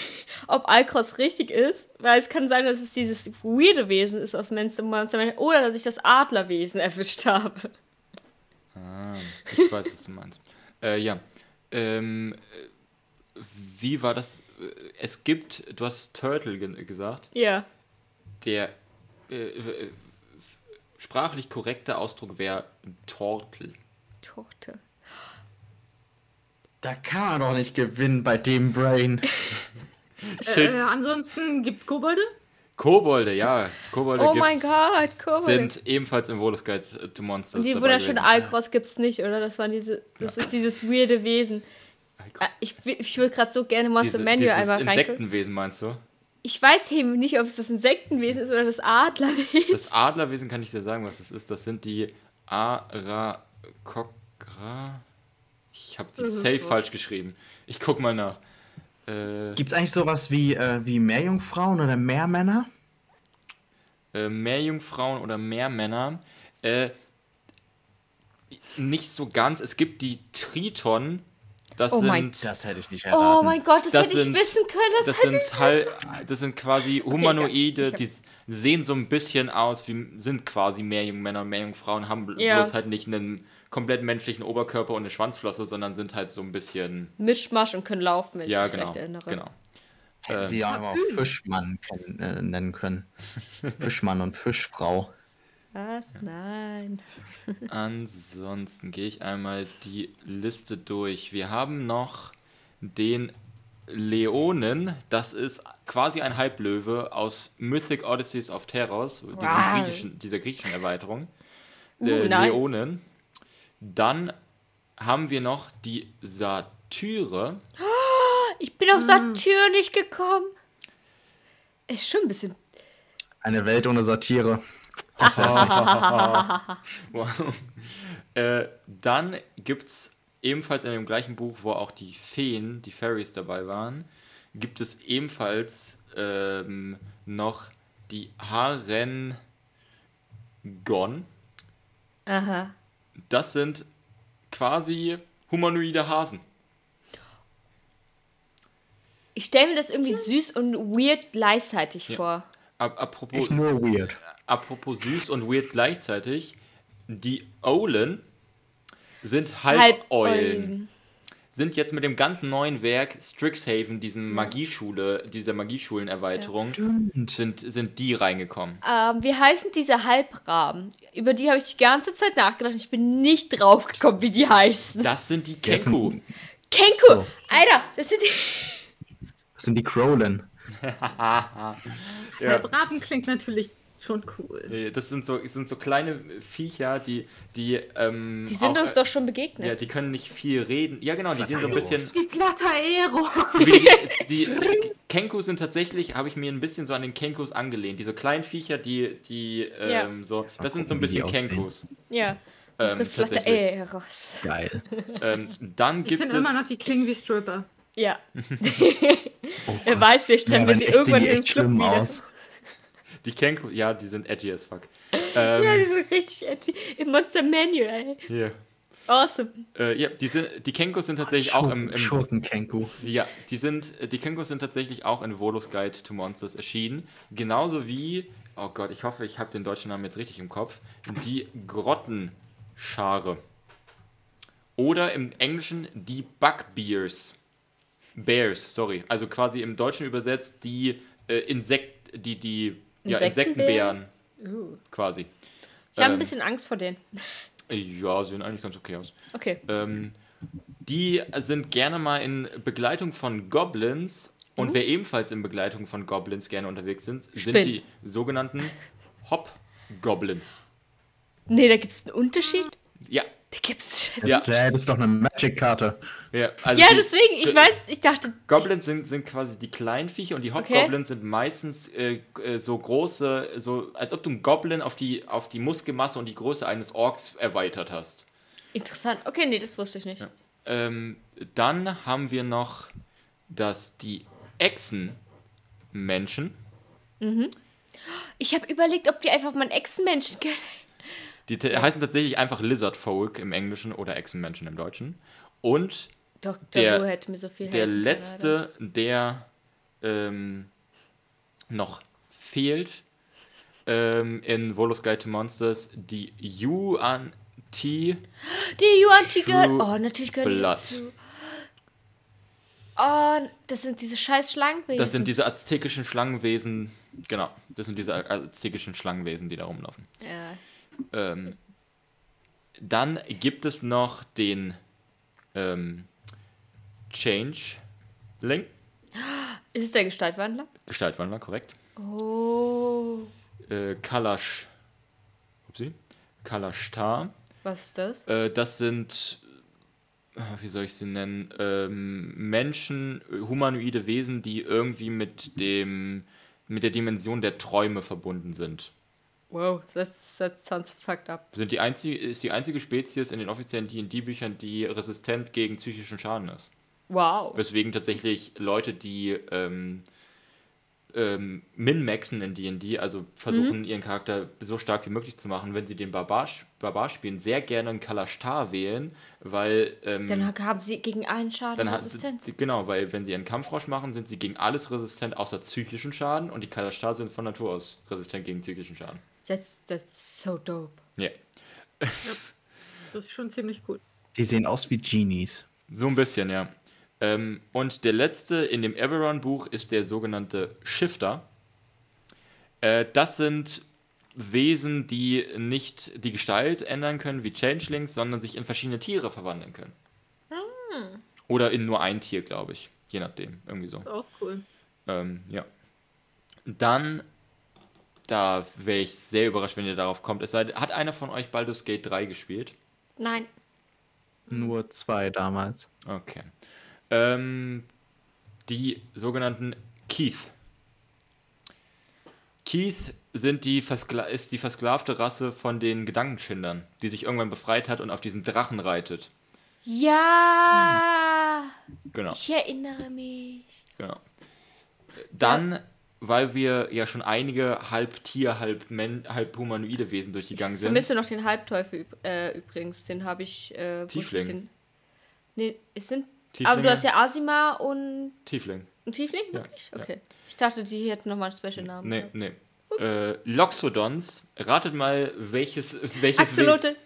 ob Alcross richtig ist, weil es kann sein, dass es dieses weirde Wesen ist aus Monster Monster Manual oder dass ich das Adlerwesen erwischt habe. Ah, ich weiß, was du meinst. Äh, ja. Ähm, äh, wie war das? Es gibt, du hast Turtle ge gesagt. Ja. Der äh, sprachlich korrekte Ausdruck wäre Tortel. Torte. Da kann man doch nicht gewinnen bei dem Brain. Shit. Äh, ansonsten gibt's Kobolde? Kobolde, ja. Kobolde Oh mein gibt's, Gott, cool. sind ebenfalls im Volus Guide to Monsters Und die wunderschöne. Alcross gibt's nicht, oder? Das waren diese, das ist dieses weirde Wesen. Alcross. Ah, Ich, will- ich würde gerade so gerne Monster Diese, Manual dieses einmal reingucken. Insektenwesen meinst du? Ich weiß eben nicht, ob es das Insektenwesen ist oder das Adlerwesen. Das Adlerwesen kann ich dir sagen, was es ist. Das sind die Arakokra. Ich habe die safe falsch geschrieben. Ich guck mal nach. Äh, Gibt eigentlich sowas wie, äh, wie Meerjungfrauen oder Meermänner? äh, Meerjungfrauen oder Meermänner. Äh, nicht so ganz. Es gibt die Triton. Das Oh mein sind, Das hätte ich nicht erraten. Oh mein Gott, das, Das hätte ich sind- wissen können. Das, das hätte sind ich halt, das sind quasi Humanoide, hab- die sehen so ein bisschen aus wie sind quasi Meerjungmänner und Meerjungfrauen, haben Ja. bloß halt nicht einen komplett menschlichen Oberkörper und eine Schwanzflosse, sondern sind halt so ein bisschen Mischmasch und können laufen, wenn ich ja mich genau, recht erinnere. genau. Hätten sie ja auch Fischmann kennen, äh, nennen können. Fischmann und Fischfrau. Was? Nein. Ansonsten gehe ich einmal die Liste durch. Wir haben noch den Leonen, das ist quasi ein Halblöwe aus Mythic Odysseys of Terrors, diesem Wow. griechischen, dieser griechischen Erweiterung. Uh, Äh, nice. Leonen. Dann haben wir noch die Satyre. Ich bin auf Satyr nicht gekommen. Ist schon ein bisschen. Eine Welt ohne Satire. Wow. äh, dann gibt es ebenfalls in dem gleichen Buch, wo auch die Feen, die Fairies dabei waren, gibt es ebenfalls ähm, noch die Harengon. Aha. Das sind quasi humanoide Hasen. Ich stelle mir das irgendwie süß und weird gleichzeitig Ja. vor. Ap apropos, Echt nur weird. apropos süß und weird gleichzeitig, die Olen sind Halbeulen. Halbeulen. Sind jetzt mit dem ganzen neuen Werk Strixhaven, diesem Magieschule, dieser Magieschulen-Erweiterung, sind, sind die reingekommen. Ähm, wie heißen diese Halbraben? Über die habe ich die ganze Zeit nachgedacht. und Ich bin nicht drauf gekommen, wie die heißen. Das sind die Das sind- Kenku. Kenku! So. Alter, das sind die. Das sind die Crowlen. Ja, Halbraben klingt natürlich schon cool. äh, das sind so, das sind so kleine Viecher, die, die, ähm, Die sind auch, uns äh, doch schon begegnet. Ja, die können nicht viel reden. Ja, genau, die sind so ein bisschen. Die Plataero. Die, die, die Kenku sind tatsächlich, habe ich mir ein bisschen so an den Kenkus angelehnt. Diese kleinen Viecher, die, die, Ja. ähm, so. mal Das sind so ein bisschen. Kenkus. Ja. Ähm, Unsere Flotte tatsächlich. Eros. Geil. Ähm, dann Ich gibt finde es. immer noch, die klingen wie Stripper. Ja. Wer weiß, vielleicht treffen wir dann sie irgendwann im Club wieder. aus. Die Kenku, ja, die sind edgy as fuck. Ähm, Ja, die sind richtig edgy. Im Monster Manual. hier. Awesome. Äh, ja, die, sind, die Kenkus sind tatsächlich auch im, im Schurken-Kenku. ja, die sind die Kenkus sind tatsächlich auch in Volus Guide to Monsters erschienen, genauso wie oh Gott, ich hoffe, ich habe den deutschen Namen jetzt richtig im Kopf, die Grottenschare. Oder im Englischen die Bugbears. Bears, sorry. Also quasi im Deutschen übersetzt die äh, Insekt die die ja, Insektenbären? Insektenbären quasi. Ich habe Ähm, ein bisschen Angst vor denen. Ja, sehen eigentlich ganz okay aus. Okay. Ähm, die sind gerne mal in Begleitung von Goblins. Und wer ebenfalls in Begleitung von Goblins gerne unterwegs sind, sind die sogenannten Hop-Goblins. Nee, da gibt es einen Unterschied. Ja, Da gibt's. Das, Ja. ist, äh, das ist doch eine Magic-Karte. ja, also Ja, die deswegen, ich weiß, ich dachte. Goblins sind, sind quasi die kleinen Viecher und die Hobgoblins sind meistens äh, äh, so große, so als ob du einen Goblin auf die, auf die Muskelmasse und die Größe eines Orks erweitert hast. Interessant. Okay, nee, das wusste ich nicht. Ähm, dann haben wir noch, dass die Echsenmenschen Ich habe überlegt, ob die einfach mal einen Echsenmenschen kennen. Die heißen tatsächlich einfach Lizard Folk im Englischen oder Echsenmenschen im Deutschen. Und Dr. Der- Who hätte mir so viel der letzte, der ähm, noch fehlt ähm, in Volos Guide to Monsters, die Yuan T. Die Yuan-Ti gehört. True Oh, natürlich gehört die Blood. dazu. Oh, das sind diese scheiß Schlangenwesen. Das sind diese aztekischen Schlangenwesen. Genau, das sind diese aztekischen Schlangenwesen, die da rumlaufen. Ja. Ähm, dann gibt es noch den ähm, Changeling. Ist es der Gestaltwandler? Gestaltwandler, korrekt. Oh. Äh, Kalash. Upsi. Kalashtar. Was ist das? Äh, das sind, äh, wie soll ich sie nennen, ähm, Menschen, humanoide Wesen, die irgendwie mit dem, mit der Dimension der Träume verbunden sind. Wow, das, that sounds fucked up. Sind die einzige, ist die einzige Spezies in den offiziellen D&D-Büchern, die resistent gegen psychischen Schaden ist. Wow. Weswegen tatsächlich Leute, die ähm, ähm, min-maxen in D&D, also versuchen ihren Charakter so stark wie möglich zu machen, wenn sie den Barbar, Barbar spielen, sehr gerne einen Kalashtar wählen, weil ähm, Dann haben sie gegen einen Schaden dann hat, Resistenz. sie- genau, weil wenn sie einen Kampfrausch machen, sind sie gegen alles resistent außer psychischen Schaden und die Kalashtar sind von Natur aus resistent gegen psychischen Schaden. That's, that's so dope. Ja, Das ist schon ziemlich gut. Die sehen aus wie Genies. so ein bisschen, ja. Ähm, und der letzte in dem Eberron-Buch ist der sogenannte Shifter. Äh, das sind Wesen, die nicht die Gestalt ändern können wie Changelings, sondern sich in verschiedene Tiere verwandeln können. Oder in nur ein Tier, glaube ich. Je nachdem, irgendwie so. Ist auch cool. Ähm, ja. Dann, da wäre ich sehr überrascht, wenn ihr darauf kommt. Es sei, hat einer von euch Baldur's Gate 3 gespielt? Nein. Nur zwei damals. Okay. Ähm, die sogenannten Keith. Keith sind die verskla ist die versklavte Rasse von den Gedankenschindern, die sich irgendwann befreit hat und auf diesen Drachen reitet. Ja. Genau. Ich erinnere mich. genau. Dann, weil wir ja schon einige halb Tier, halb, Men halb humanoide Wesen durchgegangen Ich sind. vermisse noch den Halbteufel äh, übrigens. Den habe ich. Äh, Tiefling. ich Den, nee, es sind. Aber du hast ja Asima und Tiefling. ein Tiefling? Ja, Wirklich? ja. Okay. Ich dachte, die hätten nochmal einen Special-Namen. Nee, nee. Äh, Loxodons. Ratet mal, welches. welches Axolotl.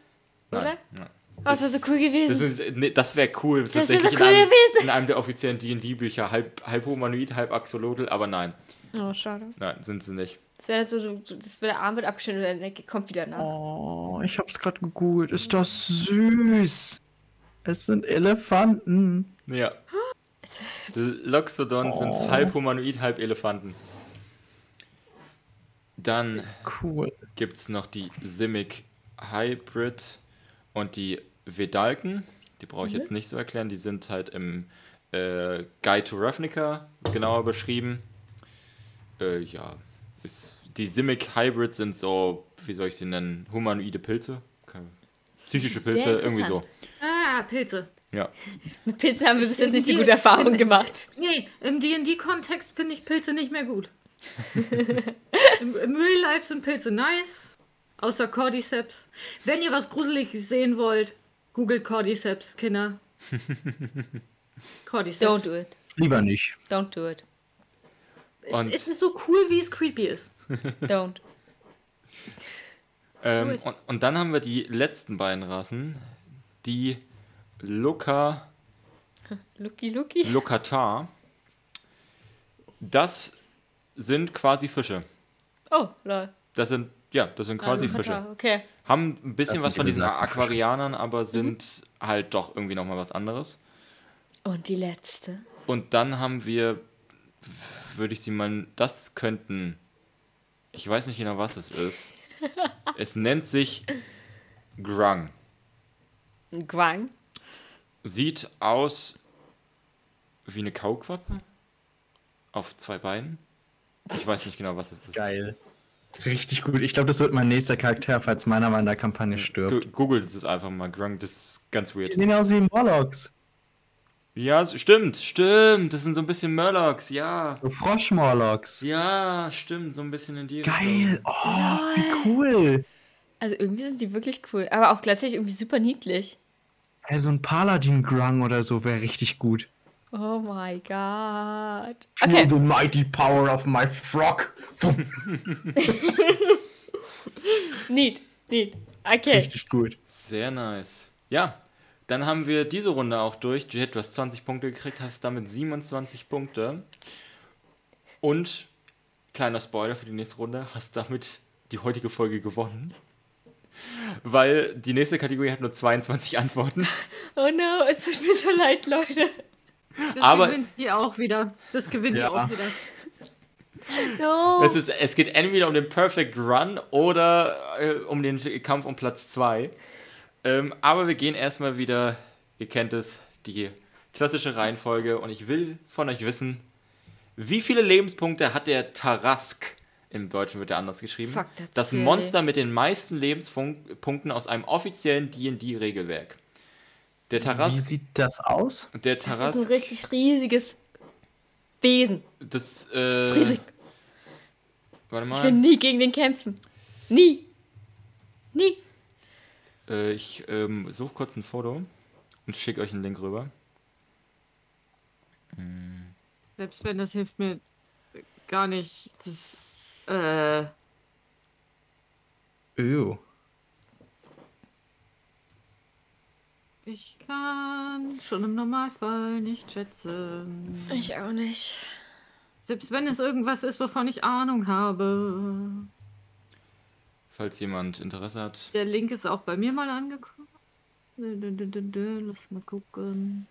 Oder? Nein. Oh, das wäre so cool gewesen. Das, nee, das wäre cool. Das wär so cool in einem, gewesen. In einem der offiziellen D&D-Bücher. Halb, halb humanoid, halb Axolotl, aber nein. Oh, schade. Nein, sind sie nicht. Das wäre so, das wäre der Arm wird abgeschnitten und der kommt wieder nach. Oh, ich hab's gerade gegoogelt. Ist das süß? Es sind Elefanten. Ja. Loxodons sind Oh. halb humanoid, halb Elefanten. Dann Cool. gibt es noch die Simic Hybrid und die Vedalken. Die brauche ich jetzt nicht so erklären. Die sind halt im äh, Guide to Ravnica genauer beschrieben. Äh, ja, ist, die Simic Hybrid sind so, wie soll ich sie nennen, humanoide Pilze. Psychische Pilze, Sehr irgendwie so. Ah, Pilze. Ja. Mit Pilzen haben wir bis jetzt nicht die Die- gute Erfahrung gemacht. Nee, im D&D-Kontext finde ich Pilze nicht mehr gut. Im, Im Real Life sind Pilze nice, außer Cordyceps. Wenn ihr was Gruseliges sehen wollt, googelt Cordyceps, Kinder. Cordyceps. Don't do it. Lieber nicht. Don't do it. Und- es ist so cool, wie es creepy ist. Don't. Ähm, und, und dann haben wir die letzten beiden Rassen. Die Luca, Lucky, Lucky. Lucatar. Das sind quasi Fische. Oh, lol. Das sind, ja, das sind quasi Also, Fische. Okay. Haben ein bisschen was von die diesen. Aquarianern, aber sind halt doch irgendwie nochmal was anderes. Und die letzte. Und dann haben wir, würde ich sie mal, das könnten, ich weiß nicht genau, was es ist. es nennt sich Grung. Gwang. Sieht aus wie eine Kauquappe auf zwei Beinen. Ich weiß nicht genau, was es ist. Geil. Richtig gut. Ich glaube, das wird mein nächster Charakter, falls meiner mal in der Kampagne stirbt. Googelt es einfach mal, Grung, das ist ganz Die weird. sehen aus wie Morlocks. Ja, stimmt, stimmt, das sind so ein bisschen Murlocs, ja. So Frosch-Morlocks. Ja, stimmt, so ein bisschen in die Geil. Richtung. Oh, wie cool. Also irgendwie sind die wirklich cool, aber auch gleichzeitig irgendwie super niedlich. Ey, so ein Paladin Grung oder so wäre richtig gut. Oh my god. Through Okay, the mighty power of my frog. neat, neat. Okay. Richtig gut. Sehr nice. Ja, dann haben wir diese Runde auch durch. Jet, du hast 20 Punkte gekriegt, hast damit 27 Punkte. Und, kleiner Spoiler für die nächste Runde, hast damit die heutige Folge gewonnen. Weil die nächste Kategorie hat nur 22 Antworten. Oh no, es tut mir so leid, Leute. Das Aber- gewinnt die auch wieder. Das gewinnt Ja. die auch wieder. No. Es, ist, es geht entweder um den Perfect Run oder äh, um den Kampf um Platz 2. Ähm, aber wir gehen erstmal wieder, ihr kennt es, die klassische Reihenfolge. Und ich will von euch wissen, wie viele Lebenspunkte hat der Tarask? Im Deutschen wird er anders geschrieben. Fuck, das scary. Monster mit den meisten Lebenspunkten aus einem offiziellen D&D-Regelwerk. Der Wie Tarask, sieht das aus? der Das ist ein Tarask, richtig riesiges Wesen. das, Das ist äh, riesig. warte Ich will mal, nie gegen den kämpfen. Nie. Nie. Äh, ich ähm, suche kurz ein Foto und schicke euch einen Link rüber. Selbst wenn das hilft mir gar nicht. Das, äh, Öh. ich kann schon im Normalfall nicht schätzen. Ich auch nicht. Selbst wenn es irgendwas ist, wovon ich Ahnung habe. Falls jemand Interesse hat. Der Link ist auch bei mir mal angekommen. Lass mal gucken.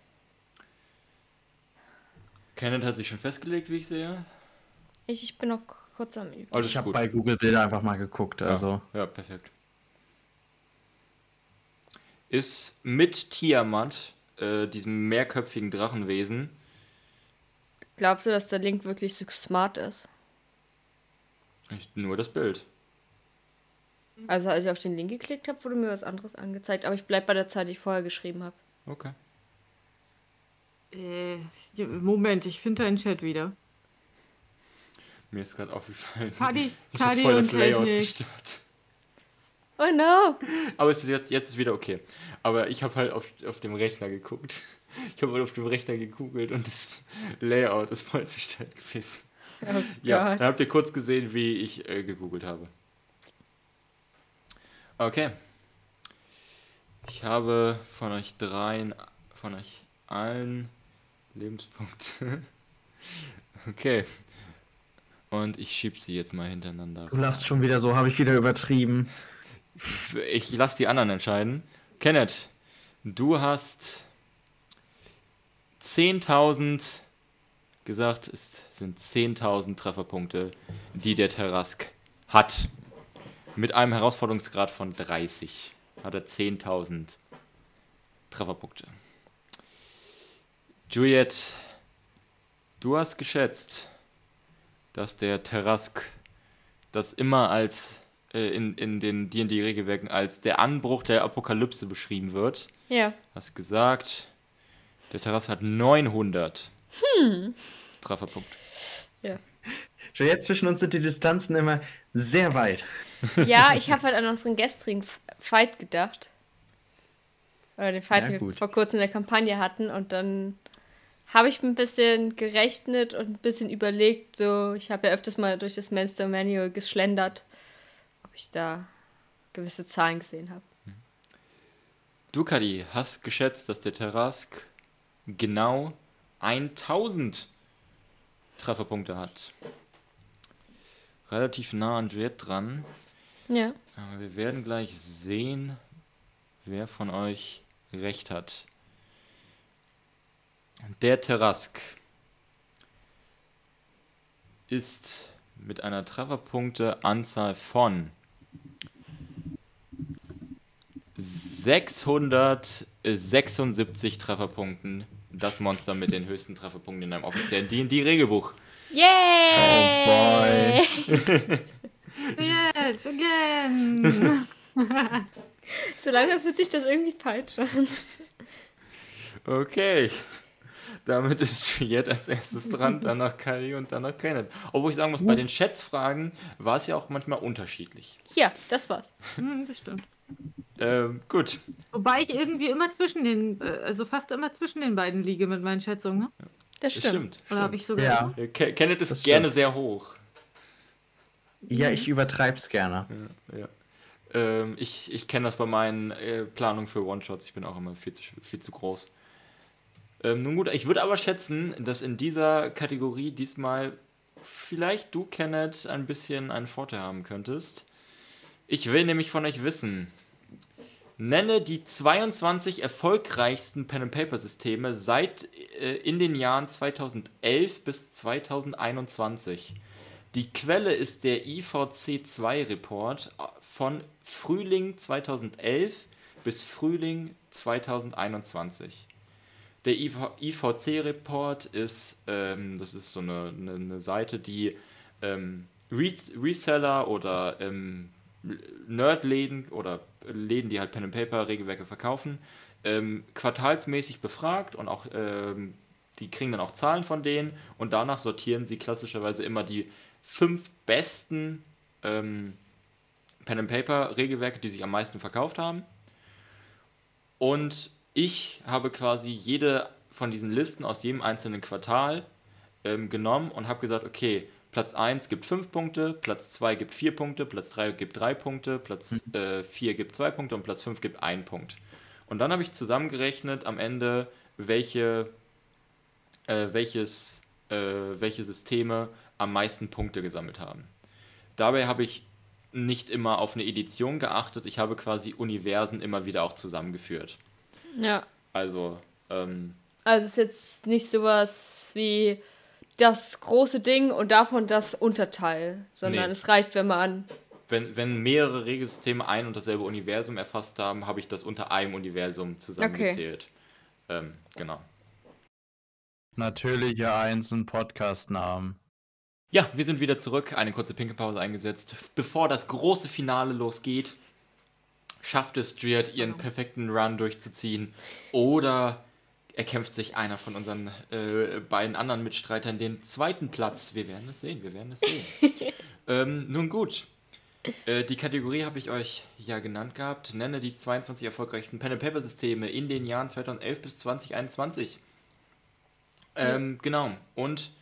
Kenneth hat sich schon festgelegt, wie ich sehe. Ich, ich bin noch kurz am Üben. Alles Ich habe bei Google Bilder einfach mal geguckt. Also Ja, ja, perfekt. Ist mit Tiamat, äh, diesem mehrköpfigen Drachenwesen, Glaubst du, dass der Link wirklich so smart ist? nicht nur das Bild. Also als ich auf den Link geklickt habe, wurde mir was anderes angezeigt. Aber ich bleib bei der Zeit, die ich vorher geschrieben habe. Okay. Äh, Moment, ich finde deinen Chat wieder. Mir ist gerade aufgefallen. Kadi, ich habe Kadi voll und das Layout Technik. zerstört. Oh no! Aber es ist jetzt, jetzt ist wieder okay. Aber ich habe halt auf, auf dem Rechner geguckt. Ich habe halt auf dem Rechner gegoogelt und das Layout ist voll zerstört gewesen. Oh Ja, Gott. dann habt ihr kurz gesehen, wie ich äh, gegoogelt habe. Okay. Ich habe von euch dreien, von euch allen Lebenspunkte. Okay. Und ich schieb sie jetzt mal hintereinander. du lachst schon wieder so, habe ich wieder übertrieben. Ich lasse die anderen entscheiden. Kenneth, du hast 10.000 gesagt, es sind 10.000 Trefferpunkte, die der Terrask hat. Mit einem Herausforderungsgrad von 30 hat er 10.000 Trefferpunkte. Juliet, du hast geschätzt, dass der Terrask das immer als äh, in, in den D&D-Regelwerken als der Anbruch der Apokalypse beschrieben wird. Ja. Hast gesagt, der Terrasse hat 900 Trefferpunkte. Schon jetzt zwischen uns sind die Distanzen immer sehr weit. Ja, ich habe halt an unseren gestrigen Fight gedacht. Oder den Fight, Ja, den wir vor kurzem in der Kampagne hatten. Und dann habe ich ein bisschen gerechnet und ein bisschen überlegt. So, ich habe ja öfters mal durch das Monster Manual geschlendert, ob ich da gewisse Zahlen gesehen habe. Du, Kadi, hast geschätzt, dass der Terrask genau 1000 Trefferpunkte hat. Relativ nah an Juliet dran. Ja. Aber wir werden gleich sehen, wer von euch recht hat. Der Terrask ist mit einer Trefferpunkteanzahl von 676 Trefferpunkten das Monster mit den höchsten Trefferpunkten in einem offiziellen D&D-Regelbuch. Yay! Yes, again! so langsam fühlt sich das irgendwie falsch an. Okay. Damit ist Juliette als erstes dran, dann noch Kari und dann noch Kenneth. Obwohl ich sagen muss, bei den Schätzfragen war es ja auch manchmal unterschiedlich. Ja, das war's. Hm, das stimmt. Ähm, gut, Wobei ich irgendwie immer zwischen den, äh, also fast immer zwischen den beiden liege mit meinen Schätzungen, ne? Das das stimmt. stimmt. Oder habe ich sogar. Ja. Äh, Ke- Kenneth ist Das gerne stimmt. sehr hoch. Ja, ich übertreib's gerne. Ja. Ähm, ich ich kenne das bei meinen äh, Planungen für One-Shots. Ich bin auch immer viel zu, viel zu groß. Ähm, nun gut, ich würde aber schätzen, dass in dieser Kategorie diesmal vielleicht du, Kenneth, ein bisschen einen Vorteil haben könntest. Ich will nämlich von euch wissen, nenne die 22 erfolgreichsten Pen-and-Paper-Systeme seit äh, in den Jahren 2011 bis 2021. Die Quelle ist der IVC2-Report von Frühling 2011 bis Frühling 2021. Der IVC-Report ist, ähm, das ist so eine, eine, eine Seite, die ähm, Re Reseller oder ähm, Nerdläden oder Läden, die halt Pen and Paper Regelwerke verkaufen, ähm, quartalsmäßig befragt und auch ähm, die kriegen dann auch Zahlen von denen und danach sortieren sie klassischerweise immer die fünf besten ähm, Pen and Paper Regelwerke, die sich am meisten verkauft haben. Und ich habe quasi jede von diesen Listen aus jedem einzelnen Quartal ähm, genommen und habe gesagt, okay, Platz 1 gibt 5 Punkte, Platz 2 gibt 4 Punkte, Platz 3 gibt 3 Punkte, Platz 4 gibt 2 Punkte und Platz 5 gibt 1 Punkt. Und dann habe ich zusammengerechnet am Ende, welche, äh, welches, äh, welche Systeme am meisten Punkte gesammelt haben. Dabei habe ich nicht immer auf eine Edition geachtet, ich habe quasi Universen immer wieder auch zusammengeführt. Ja. Also, ähm, Also es ist jetzt nicht sowas wie das große Ding und davon das Unterteil, sondern Nee. es reicht, wenn man wenn, wenn mehrere Regelsysteme ein und dasselbe Universum erfasst haben, habe ich das unter einem Universum zusammengezählt. Ähm, genau. Natürliche Einsen Podcast-Namen. Ja, wir sind wieder zurück. Eine kurze Pinkelpause eingesetzt. Bevor das große Finale losgeht, schafft es Driad, ihren perfekten Run durchzuziehen. Oder erkämpft sich einer von unseren äh, beiden anderen Mitstreitern den zweiten Platz. Wir werden es sehen, wir werden es sehen. ähm, nun gut. Äh, die Kategorie habe ich euch ja genannt gehabt. Nenne die 22 erfolgreichsten Pen-and-Paper-Systeme in den Jahren 2011 bis 2021. Ähm, genau. Und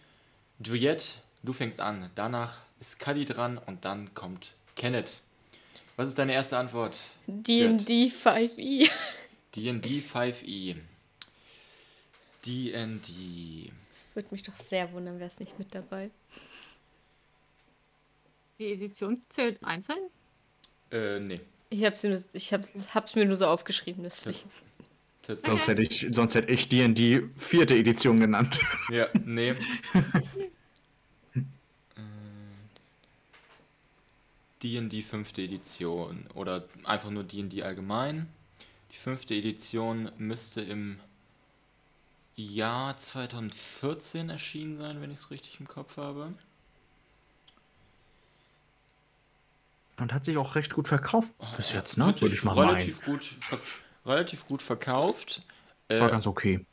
Juliette, du fängst an. Danach ist Cuddy dran und dann kommt Kenneth. Was ist deine erste Antwort? D&D 5e. D&D 5e. D&D. Das würde mich doch sehr wundern, wäre es nicht mit dabei. Die Edition zählt einzeln? Äh, nee. Ich hab's, nur, ich hab's, hab's mir nur so aufgeschrieben, deswegen. Tatsächlich. Sonst hätte ich, sonst hätte ich D&D vierte Edition genannt. Ja, nee. D&D fünfte Edition oder einfach nur D&D allgemein. Die fünfte Edition müsste im Jahr 2014 erschienen sein, wenn ich es richtig im Kopf habe. Und hat sich auch recht gut verkauft bis jetzt, ne? Relativ- Würde ich mal meinen. relativ gut, relativ gut verkauft. Äh, War ganz okay.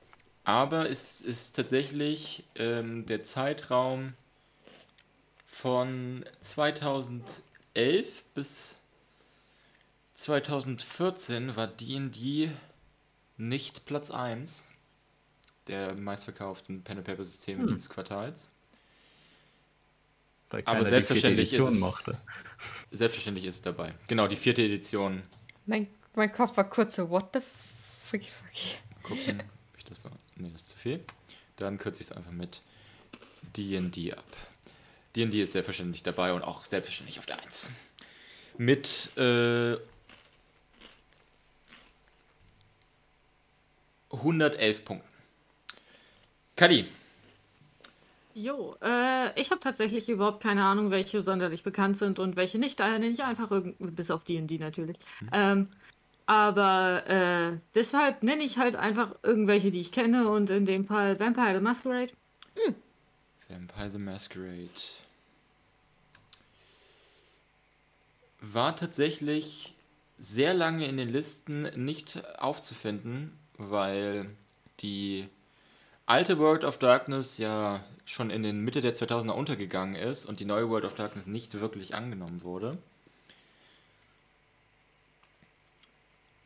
Aber es ist tatsächlich ähm, der Zeitraum von 2011 bis 2014 war D&D nicht Platz 1 der meistverkauften Pen-and-Paper-Systeme Hm. dieses Quartals. Weil aber selbstverständlich ist es- mochte. Selbstverständlich ist es dabei. Genau, die vierte Edition. Mein, mein Kopf war kurz so, what the fuck, fuck. Gucken, ob ich das so... Nee, das ist zu viel. Dann kürze ich es einfach mit D&D ab. D&D ist selbstverständlich dabei und auch selbstverständlich auf der 1. Mit äh, 111 Punkten. Kadi, Jo, äh, ich habe tatsächlich überhaupt keine Ahnung, welche sonderlich bekannt sind und welche nicht. Daher nenne ich einfach irgend bis auf D&D natürlich. Ähm, aber äh, deshalb nenne ich halt einfach irgendwelche, die ich kenne und in dem Fall Vampire the Masquerade. Vampire the Masquerade. War tatsächlich sehr lange in den Listen nicht aufzufinden, weil die alte World of Darkness ja schon in den Mitte der 2000er untergegangen ist und die neue World of Darkness nicht wirklich angenommen wurde.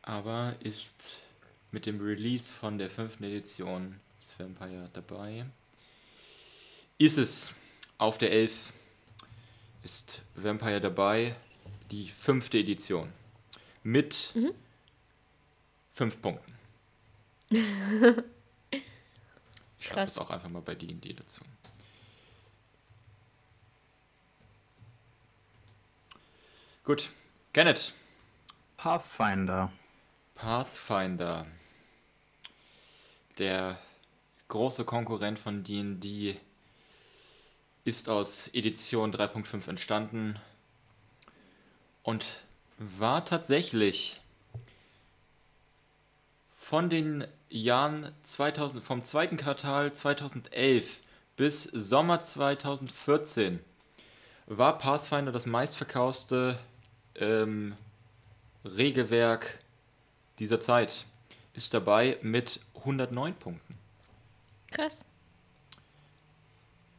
Aber ist mit dem Release von der fünften Edition des Vampire dabei. Ist es auf der 11 ist Vampire dabei, die fünfte Edition. Mit fünf Punkten. Ich schreibe das auch einfach mal bei D&D dazu. Gut, Kenneth. Pathfinder. Pathfinder. Der große Konkurrent von D&D ist aus Edition 3.5 entstanden und war tatsächlich von den Jahren 2000, vom zweiten Quartal 2011 bis Sommer 2014 war Pathfinder das meistverkaufte ähm, Regelwerk dieser Zeit. Ist dabei mit 109 Punkten. Krass.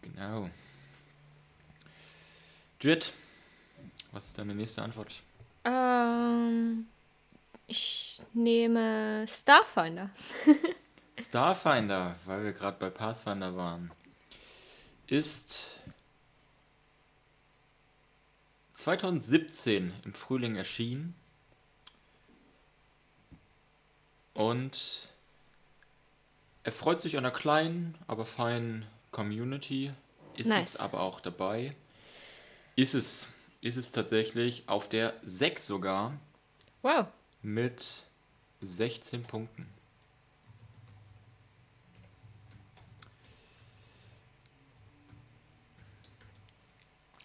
Genau. Jit, was ist deine nächste Antwort? Ähm, ich nehme Starfinder. Starfinder, weil wir gerade bei Pathfinder waren, ist 2017 im Frühling erschienen und erfreut sich einer kleinen, aber feinen Community. Ist Nice. es aber auch dabei. Ist es, ist es tatsächlich auf der 6 sogar Wow. mit 16 Punkten.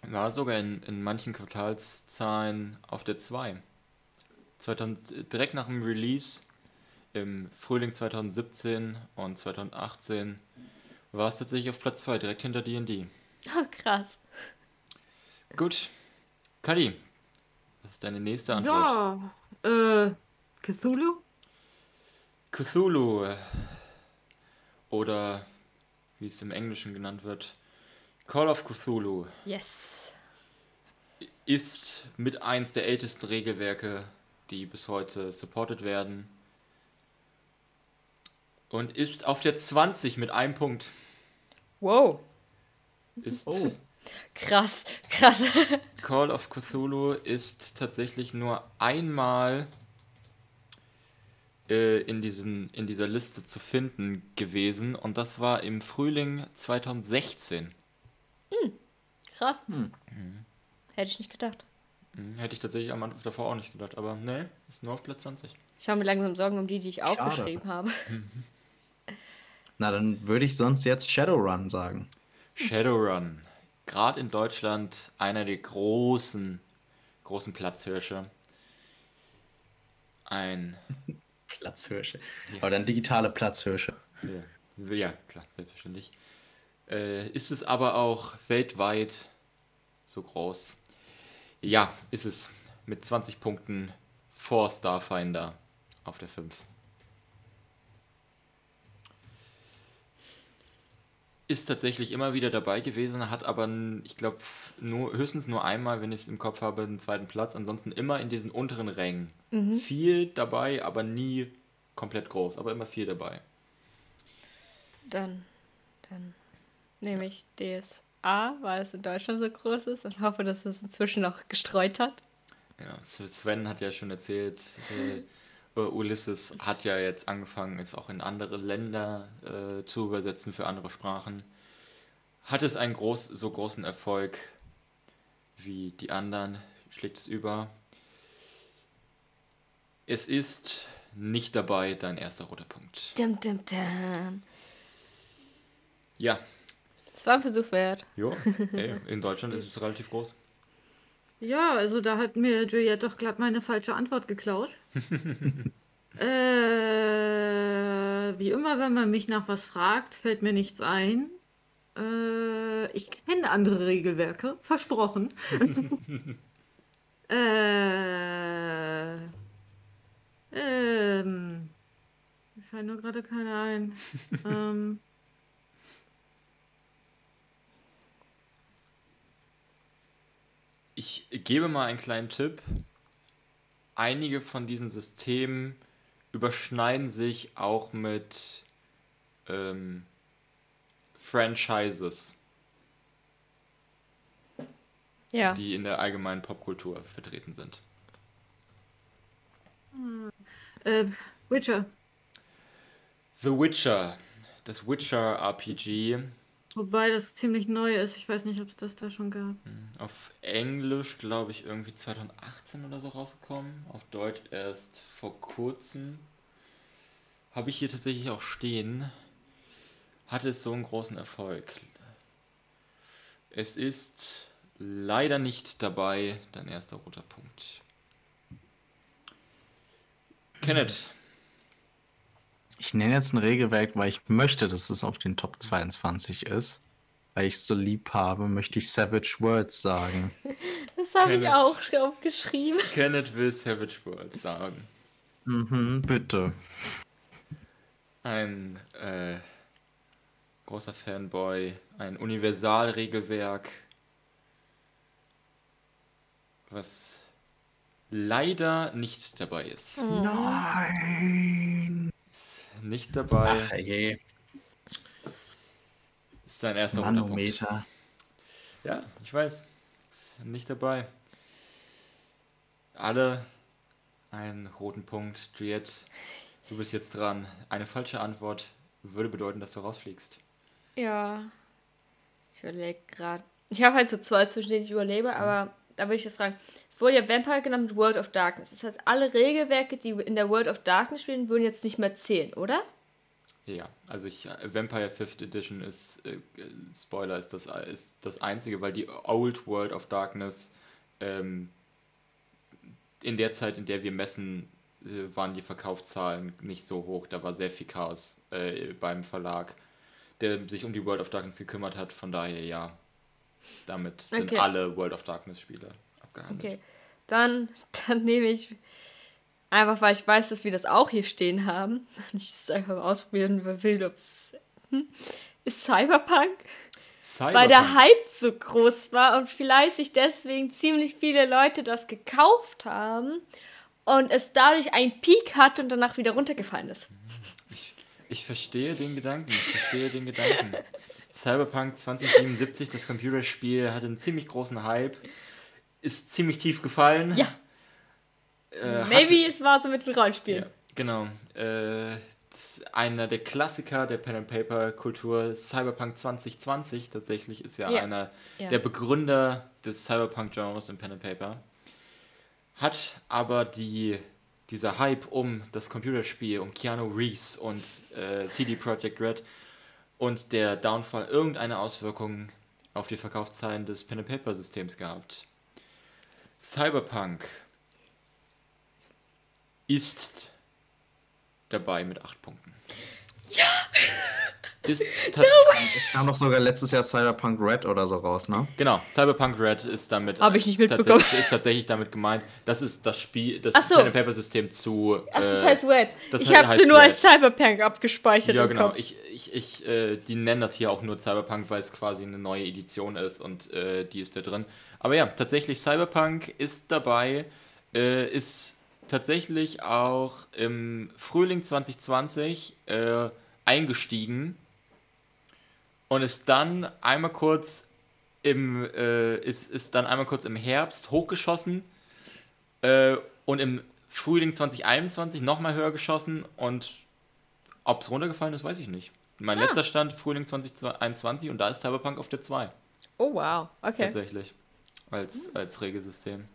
War sogar in, in manchen Quartalszahlen auf der 2. 2000, direkt nach dem Release im Frühling 2017 und 2018 war es tatsächlich auf Platz 2, direkt hinter D&D. Oh, krass. Gut. Kali, was ist deine nächste Antwort? Ja, äh, Cthulhu? Cthulhu äh, oder wie es im Englischen genannt wird, Call of Cthulhu Yes. ist mit eins der ältesten Regelwerke, die bis heute supported werden. Und ist auf der 20 mit einem Punkt. Wow. Ist Oh. Krass. Krass. Call of Cthulhu ist tatsächlich nur einmal äh, in, diesen, in dieser Liste zu finden gewesen. Und das war im Frühling 2016. Krass. Hätte ich nicht gedacht. Hm, Hätte ich tatsächlich am Anfang davor auch nicht gedacht, aber ne, ist nur auf Platz 20. Ich habe mir langsam Sorgen um die, die ich Schade. aufgeschrieben habe. Na, dann würde ich sonst jetzt Shadowrun sagen. Shadowrun. Gerade in Deutschland einer der großen, großen Platzhirsche. Ein, Platzhirsche. Aber dann digitale Platzhirsche. ja, ja klar, selbstverständlich. Äh, ist es aber auch weltweit so groß? Ja, ist es. Mit 20 Punkten vor Starfinder auf der 5. Ist tatsächlich immer wieder dabei gewesen, hat aber, ich glaube, nur, höchstens nur einmal, wenn ich es im Kopf habe, einen zweiten Platz. Ansonsten immer in diesen unteren Rängen. Viel dabei, aber nie komplett groß, aber immer viel dabei. Dann, dann nehme ich DSA, weil es in Deutschland so groß ist und hoffe, dass es inzwischen noch gestreut hat. Ja, Sven hat ja schon erzählt, äh, Ulysses hat ja jetzt angefangen, es auch in andere Länder äh, zu übersetzen für andere Sprachen. Hat es einen groß, so großen Erfolg wie die anderen? Schlägt es über? Es ist nicht dabei dein erster roter Punkt. Dim, dim, dim. Ja, Es war ein Versuch wert. jo, ey, in Deutschland ist es relativ groß. Ja, also da hat mir Juliette doch glatt meine falsche Antwort geklaut. äh, wie immer, wenn man mich nach was fragt, fällt mir nichts ein. Äh, ich kenne andere Regelwerke, versprochen. äh, ähm, mir fällt nur gerade keiner ein. ähm, ich gebe mal einen kleinen Tipp. Einige von diesen Systemen überschneiden sich auch mit ähm, Franchises, Ja. die in der allgemeinen Popkultur vertreten sind. Äh, Witcher. The Witcher, das Witcher RPG, Wobei das ziemlich neu ist. Ich weiß nicht, ob es das da schon gab. auf Englisch glaube ich irgendwie 2018 oder so rausgekommen, auf Deutsch erst vor kurzem. Habe ich hier tatsächlich auch stehen. Hatte es so einen großen Erfolg. Es ist leider nicht dabei, dein erster roter Punkt. Kenneth, Ich nenne jetzt ein Regelwerk, weil ich möchte, dass es auf den Top 22 ist. Weil ich es so lieb habe, möchte ich Savage Words sagen. Das habe ich auch schon aufgeschrieben. Kenneth will Savage Worlds sagen. Mhm, bitte. Ein äh, großer Fanboy, ein Universalregelwerk, was leider nicht dabei ist. Nein. Nicht dabei, Ach je. ist sein erster. Manometer. Ja, ich weiß, ist nicht dabei. Alle einen roten Punkt. Juliette, du bist jetzt dran. Eine falsche Antwort würde bedeuten, dass du rausfliegst. Ja. Ich überlege gerade. Ich habe halt so zwei, zwischen denen ich überlebe, aber da würde ich das fragen. Es wurde ja Vampire genannt mit World of Darkness. Das heißt, alle Regelwerke, die in der World of Darkness spielen, würden jetzt nicht mehr zählen, oder? Ja, also ich, äh, Vampire 5th Edition ist, äh, äh, Spoiler, ist das, ist das einzige, weil die Old World of Darkness ähm, in der Zeit, in der wir messen, äh, waren die Verkaufszahlen nicht so hoch. Da war sehr viel Chaos äh, beim Verlag, der sich um die World of Darkness gekümmert hat. Von daher ja, damit sind Okay. alle World of Darkness Spiele abgehandelt. Okay. Dann, dann nehme ich. Einfach weil ich weiß, dass wir das auch hier stehen haben. Und ich es einfach mal ausprobieren will, ob es. Hm, ist Cyberpunk? Weil der Cyberpunk. Hype so groß war und vielleicht sich deswegen ziemlich viele Leute das gekauft haben und es dadurch einen Peak hat und danach wieder runtergefallen ist. Ich, ich verstehe den Gedanken, ich verstehe den Gedanken. Cyberpunk 2077, das Computerspiel, hatte einen ziemlich großen Hype, ist ziemlich tief gefallen. Ja. Äh, hatte- Maybe es war so mit den Rollenspielen. Ja, genau. Äh, einer der Klassiker der Pen and Paper Kultur, Cyberpunk 2020 tatsächlich ist ja, Ja. einer Ja. der Begründer des Cyberpunk Genres im Pen and Paper. Hat aber die dieser Hype um das Computerspiel, um Keanu Reeves und äh, CD Projekt Red und der Downfall irgendeine Auswirkung auf die Verkaufszahlen des Pen Paper Systems gehabt. Cyberpunk ist dabei mit 8 Punkten. Ja! Ist tatsächlich. Es kam doch sogar letztes Jahr Cyberpunk Red oder so raus, ne? Genau, Cyberpunk Red ist damit. Hab ich nicht mitbekommen. Tatsächlich, ist tatsächlich damit gemeint, das ist das Spiel, das Ach so. Pen and Paper System zu. Ach, das äh, heißt Red. das ich habe heißt nur Red. als Cyberpunk abgespeichert Ja, genau. Ich, ich, ich, äh, die nennen das hier auch nur Cyberpunk, weil es quasi eine neue Edition ist und äh, die ist da drin. Aber ja, tatsächlich Cyberpunk ist dabei, äh, ist tatsächlich auch im Frühling 2020 äh, eingestiegen und ist dann einmal kurz im äh, ist, ist dann einmal kurz im Herbst hochgeschossen äh, und im Frühling 2021 nochmal höher geschossen und ob es runtergefallen ist, weiß ich nicht. Mein letzter Stand Frühling 2021 und da ist Cyberpunk auf der 2 Oh, wow. Okay. tatsächlich als, als Regelsystem.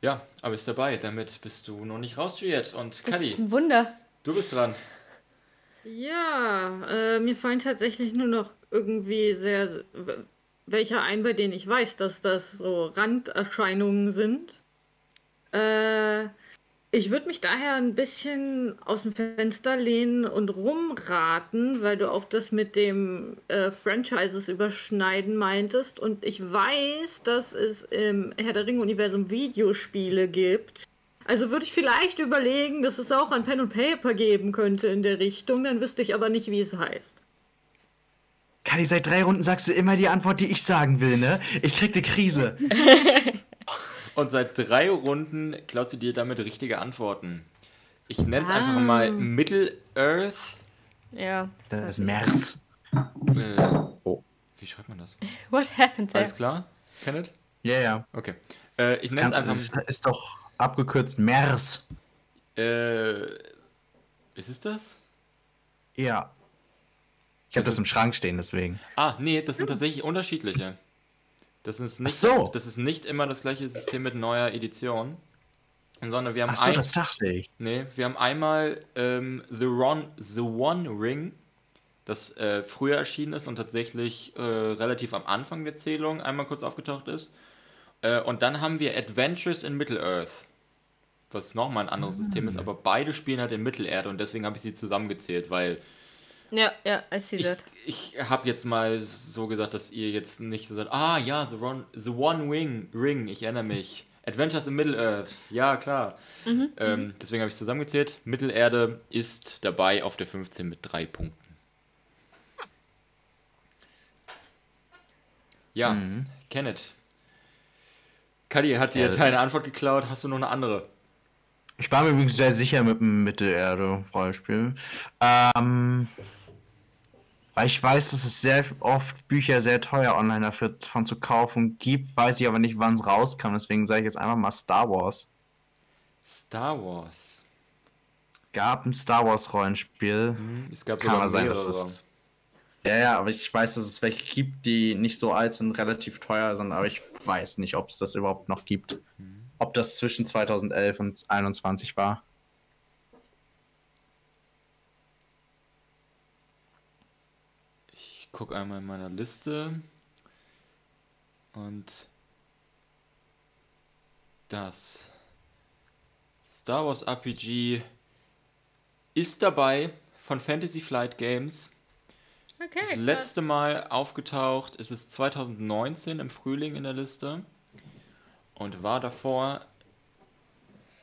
Ja, aber ist dabei. Damit bist du noch nicht raus, Juliette. Und Das Kadi, ist ein Wunder. du bist dran. Ja, äh, mir fallen tatsächlich nur noch irgendwie sehr welche ein, bei denen ich weiß, dass das so Randerscheinungen sind. Äh, ich würde mich daher ein bisschen aus dem Fenster lehnen und rumraten, weil du auch das mit dem äh, Franchises überschneiden meintest. Und ich weiß, dass es im Herr der Ringe-Universum Videospiele gibt. Also würde ich vielleicht überlegen, dass es auch ein Pen und Paper geben könnte in der Richtung, dann wüsste ich aber nicht, wie es heißt. Kali, seit drei Runden sagst du immer die Antwort, die ich sagen will, ne? Ich krieg die Krise. Und seit drei Runden klaut sie dir damit richtige Antworten. Ich nenne es einfach Ah. mal Middle-Earth. Ja. Das Das ist Mers. Äh, Oh. wie schreibt man das? What happened there? Alles klar? Kenneth? Ja, ja. Okay. Äh, ich nenne es einfach. ist, ist doch abgekürzt Mers. Äh, ist es das? Ja. Ich habe Das das im Schrank stehen, deswegen. Ah, nee, das sind tatsächlich unterschiedliche. Das ist nicht, Ach so. das ist nicht immer das gleiche System mit neuer Edition. Sondern wir haben Ach so, ein, das dachte ich. nee, wir haben einmal ähm, The, Ron, The One Ring, das äh, früher erschienen ist und tatsächlich äh, relativ am Anfang der Zählung einmal kurz aufgetaucht ist. Äh, und dann haben wir Adventures in Middle-earth, was nochmal ein anderes System ist, aber beide spielen halt in Mittelerde und deswegen habe ich sie zusammengezählt, weil Ja, ja, I see ich, that. ich habe jetzt mal so gesagt, dass ihr jetzt nicht so sagt, ah ja, The, One, The One Wing, Ring, ich erinnere mich. Adventures in Middle-earth, ja klar. Ähm, deswegen habe ich es zusammengezählt. Mittelerde ist dabei auf der 15 mit drei Punkten. Ja, Kenneth. Kadi hat dir Ja, deine Antwort geklaut. Hast du noch eine andere? Ich war mir übrigens sehr sicher mit dem Mittelerde-Rollenspiel. Ähm, weil ich weiß, dass es sehr oft Bücher sehr teuer online dafür von zu kaufen gibt, weiß ich aber nicht, wann es rauskam. Deswegen sage ich jetzt einfach mal Star Wars. Star Wars. Es gab ein Star Wars-Rollenspiel. Hm, Es gab Kann sogar sein, dass es. Ja, ja, aber ich weiß, dass es welche gibt, die nicht so alt sind, relativ teuer sind, aber ich weiß nicht, ob es das überhaupt noch gibt. Ob das zwischen 2011 und 2021 war. Ich gucke einmal in meiner Liste. Und das Star Wars RPG ist dabei von Fantasy Flight Games. Okay. Das letzte Mal aufgetaucht ist es 2019 im Frühling in der Liste und war davor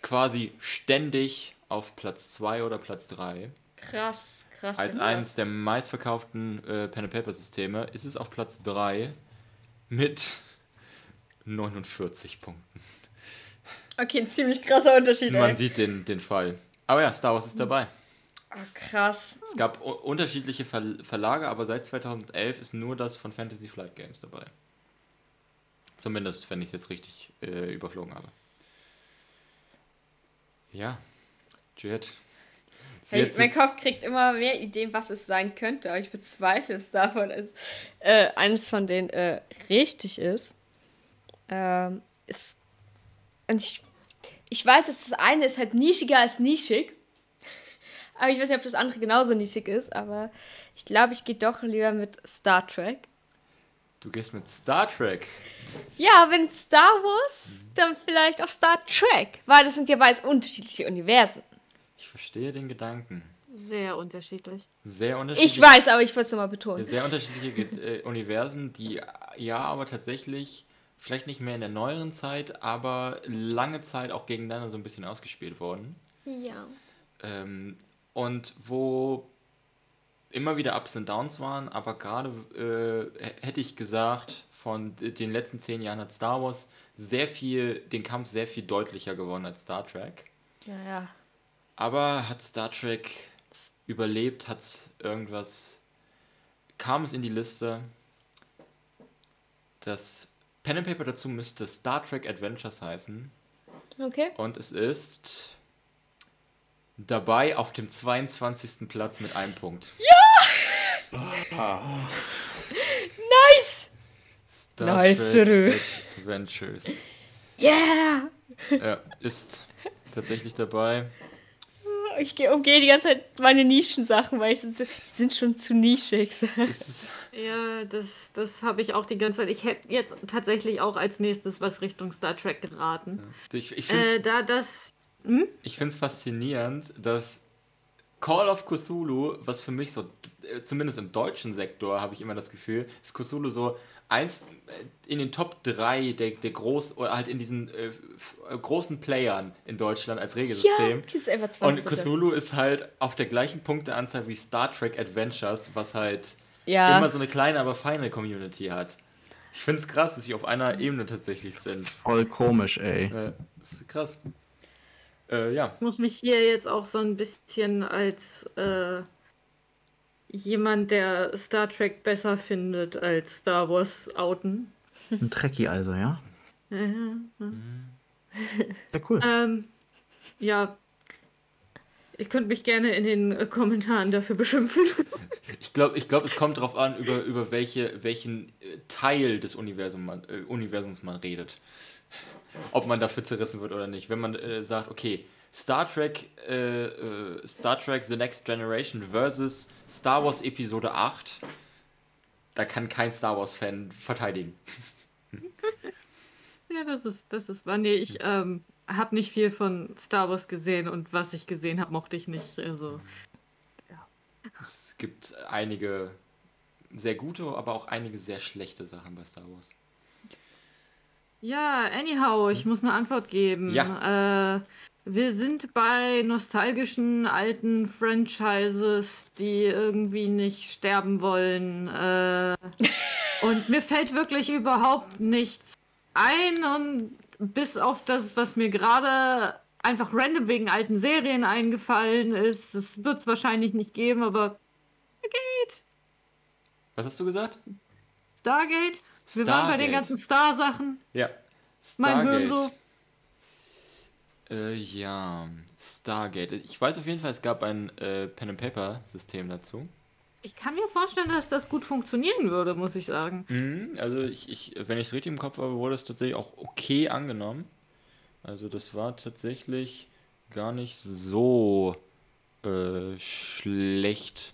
quasi ständig auf Platz 2 oder Platz 3. Krass, krass. Als eines der meistverkauften äh, Pen-and-Paper-Systeme ist es auf Platz 3 mit 49 Punkten. Okay, ein ziemlich krasser Unterschied, Man ey. sieht den, den Fall. Aber ja, Star Wars ist dabei. Oh, krass. Es gab unterschiedliche Ver Verlage, aber seit 2011 ist nur das von Fantasy Flight Games dabei. Zumindest, wenn ich es jetzt richtig äh, überflogen habe. Ja, Jet. Hey, mein Kopf kriegt immer mehr Ideen, was es sein könnte, aber ich bezweifle es davon, dass äh, eines von denen äh, richtig ist. Ähm, ist und ich, ich weiß, dass das eine ist halt nischiger als nischig. Aber ich weiß nicht, ob das andere genauso nischig ist, aber ich glaube, ich gehe doch lieber mit Star Trek. Du gehst mit Star Trek. Ja, wenn Star Wars, dann vielleicht auch Star Trek, weil das sind ja beides unterschiedliche Universen. Ich verstehe den Gedanken. Sehr unterschiedlich. Sehr unterschiedlich. Ich weiß, aber ich wollte es nochmal betonen. Sehr unterschiedliche äh, Universen, die ja aber tatsächlich, vielleicht nicht mehr in der neueren Zeit, aber lange Zeit auch gegeneinander so ein bisschen ausgespielt wurden. Ja. Ähm, und wo immer wieder Ups und Downs waren, aber gerade äh, hätte ich gesagt, von den letzten zehn Jahren hat Star Wars sehr viel, den Kampf sehr viel deutlicher gewonnen als Star Trek. Ja, ja. Aber hat Star Trek überlebt, hat es irgendwas, kam es in die Liste. Das Pen and Paper dazu müsste Star Trek Adventures heißen. Okay. Und es ist dabei auf dem 22. Platz mit einem Punkt. Nice! Star Nice. Trek Adventures. Yeah! Ja, ist tatsächlich dabei. Ich geh- umgehe die ganze Zeit meine Nischensachen, weil ich, die sind schon zu nischig. Ja, das, das habe ich auch die ganze Zeit. Ich hätte jetzt tatsächlich auch als nächstes was Richtung Star Trek geraten. ich ich finde Äh, es da das. faszinierend, dass Call of Cthulhu, was für mich so, äh, zumindest im deutschen Sektor, habe ich immer das Gefühl, ist Cthulhu so eins äh, in den Top 3 der, der groß, oder halt in diesen äh, äh, großen Playern in Deutschland als Ja, Regelsystem. das ist einfach Und 20. Cthulhu ist halt auf der gleichen Punkteanzahl wie Star Trek Adventures, was halt Ja. immer so eine kleine, aber feine Community hat. Ich finde es krass, dass sie auf einer Ebene tatsächlich sind. Voll komisch, ey. Äh, das ist krass. Äh, ja. Ich muss mich hier jetzt auch so ein bisschen als äh, jemand, der Star Trek besser findet als Star Wars outen. Ein Trekkie also, ja? Ja, ja. Ja, cool. Ähm, ja. Ihr könnt mich gerne in den Kommentaren dafür beschimpfen. Ich glaube, ich glaub, es kommt darauf an, über, über welche, welchen äh, Teil des Universum man, äh, Universums man redet. Ob man dafür zerrissen wird oder nicht. Wenn man äh, sagt, okay, Star Trek, äh, äh, Star Trek The Next Generation versus Star Wars Episode 8, da kann kein Star Wars-Fan verteidigen. ja, das ist, das ist wahr. Nee, ich ähm, habe nicht viel von Star Wars gesehen und was ich gesehen habe, mochte ich nicht. Also, Es gibt einige sehr gute, aber auch einige sehr schlechte Sachen bei Star Wars. ja, anyhow, ich muss eine Antwort geben. Ja. Äh, wir sind bei nostalgischen alten Franchises, die irgendwie nicht sterben wollen. Äh, und mir fällt wirklich überhaupt nichts ein und bis auf das, was mir gerade einfach random wegen alten Serien eingefallen ist. Es wird es wahrscheinlich nicht geben, aber Stargate. Was hast du gesagt? Stargate. Wir waren bei den Stargate. ganzen Star-Sachen. Ja. Mein Hirn Stargate. so. Äh, ja, Stargate. Ich weiß auf jeden Fall, es gab ein äh, Pen-and-Paper-System dazu. Ich kann mir vorstellen, dass das gut funktionieren würde, muss ich sagen. Mhm, also, ich, ich, wenn ich es richtig im Kopf habe, wurde es tatsächlich auch okay angenommen. Also, das war tatsächlich gar nicht so äh, schlecht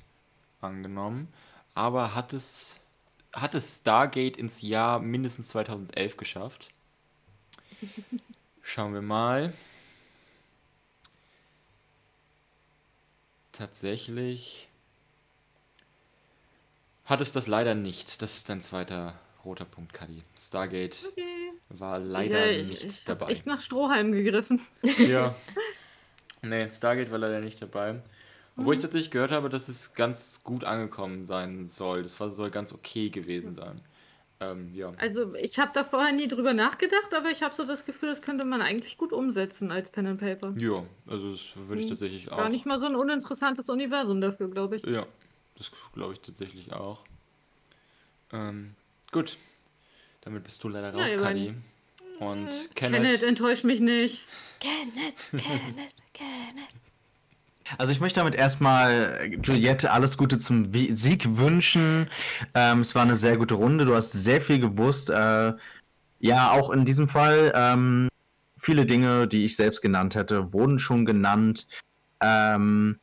angenommen. Aber hat es, hat es Stargate ins Jahr mindestens 2011 geschafft? Schauen wir mal. Tatsächlich hat es das leider nicht. Das ist dein zweiter roter Punkt, Kadi. Stargate Okay. war leider ich, nicht ich dabei. echt nach Strohhalm gegriffen. Ja. Nee, Stargate war leider nicht dabei. Obwohl Mhm. ich tatsächlich gehört habe, dass es ganz gut angekommen sein soll. Das war, soll ganz okay gewesen sein. Ähm, ja. Also ich habe da vorher nie drüber nachgedacht, aber ich habe so das Gefühl, das könnte man eigentlich gut umsetzen als Pen and Paper. Ja, also das würde ich tatsächlich auch. Gar nicht mal so ein uninteressantes Universum dafür, glaube ich. Ja, das glaube ich tatsächlich auch. Ähm, gut. Damit bist du leider Ja, raus, ihr Kadi. Und Kenneth. Kenneth, enttäusch mich nicht. Kenneth, Kenneth, Kenneth. Also ich möchte damit erstmal Juliette alles Gute zum Sieg wünschen. Ähm, es war eine sehr gute Runde. Du hast sehr viel gewusst. Äh, ja, auch in diesem Fall ähm, viele Dinge, die ich selbst genannt hätte, wurden schon genannt. Ähm,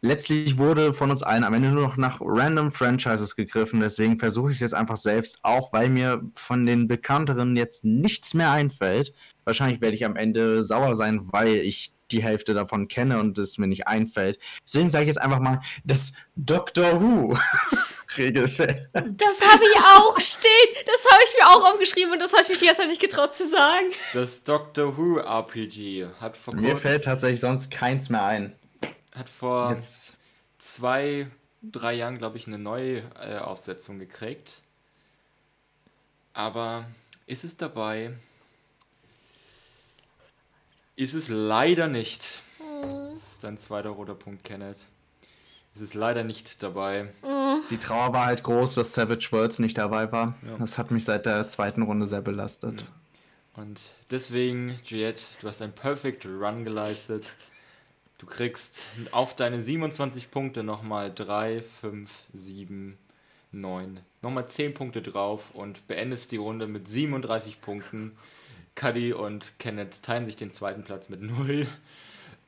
letztlich wurde von uns allen am Ende nur noch nach random Franchises gegriffen. Deswegen versuche ich es jetzt einfach selbst, auch weil mir von den bekannteren jetzt nichts mehr einfällt. Wahrscheinlich werde ich am Ende sauer sein, weil ich die Hälfte davon kenne und es mir nicht einfällt. Deswegen sage ich jetzt einfach mal das Doctor Who Regelfeld. Das habe ich auch stehen. Das habe ich mir auch aufgeschrieben und das habe ich mich die ganze Zeit nicht getraut zu sagen. Das Doctor Who RPG hat vor Mir kurz- fällt tatsächlich sonst keins mehr ein. hat vor Jetzt zwei, drei Jahren, glaube ich, eine neue äh, Aufsetzung gekriegt. Aber ist es dabei? Ist es leider nicht. Das ist dein zweiter roter Punkt, Kenneth. Es ist leider nicht dabei. die Trauer war halt groß, dass Savage Worlds nicht dabei war. Ja. Das hat mich seit der zweiten Runde sehr belastet. Und deswegen, Juliette, du hast einen Perfect Run geleistet. Du kriegst auf deine 27 Punkte nochmal 3, 5, 7, 9, nochmal 10 Punkte drauf und beendest die Runde mit 37 Punkten. Cuddy und Kenneth teilen sich den zweiten Platz mit 0.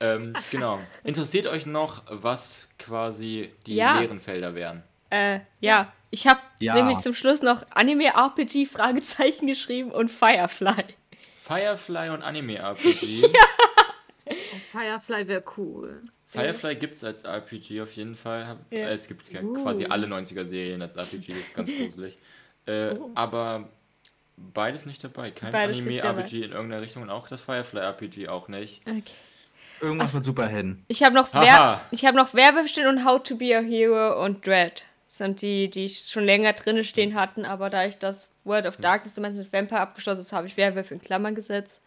Ähm, genau. Interessiert euch noch, was quasi die Ja. leeren Felder wären? Äh, ja. Ich habe Ja. nämlich zum Schluss noch Anime-RPG Fragezeichen geschrieben und Firefly. Firefly und Anime RPG. Firefly wäre cool. Firefly gibt es als RPG auf jeden Fall. Ja. äh, Es gibt ja Uh. quasi alle 90er-Serien als RPG, das ist ganz gruselig. Äh, Aber beides nicht dabei. Kein Beides. Anime-RPG in irgendeiner Richtung und auch das Firefly-RPG auch nicht. Okay. Irgendwas mit Superhelden. Ich habe noch. Wer ich hab noch Werbestellen und How to be a Hero und Dread sind die, die schon länger drinne stehen hatten, aber da ich das World of Darkness zumindest mit Vampire abgeschlossen habe, habe ich Werwolf in Klammern gesetzt.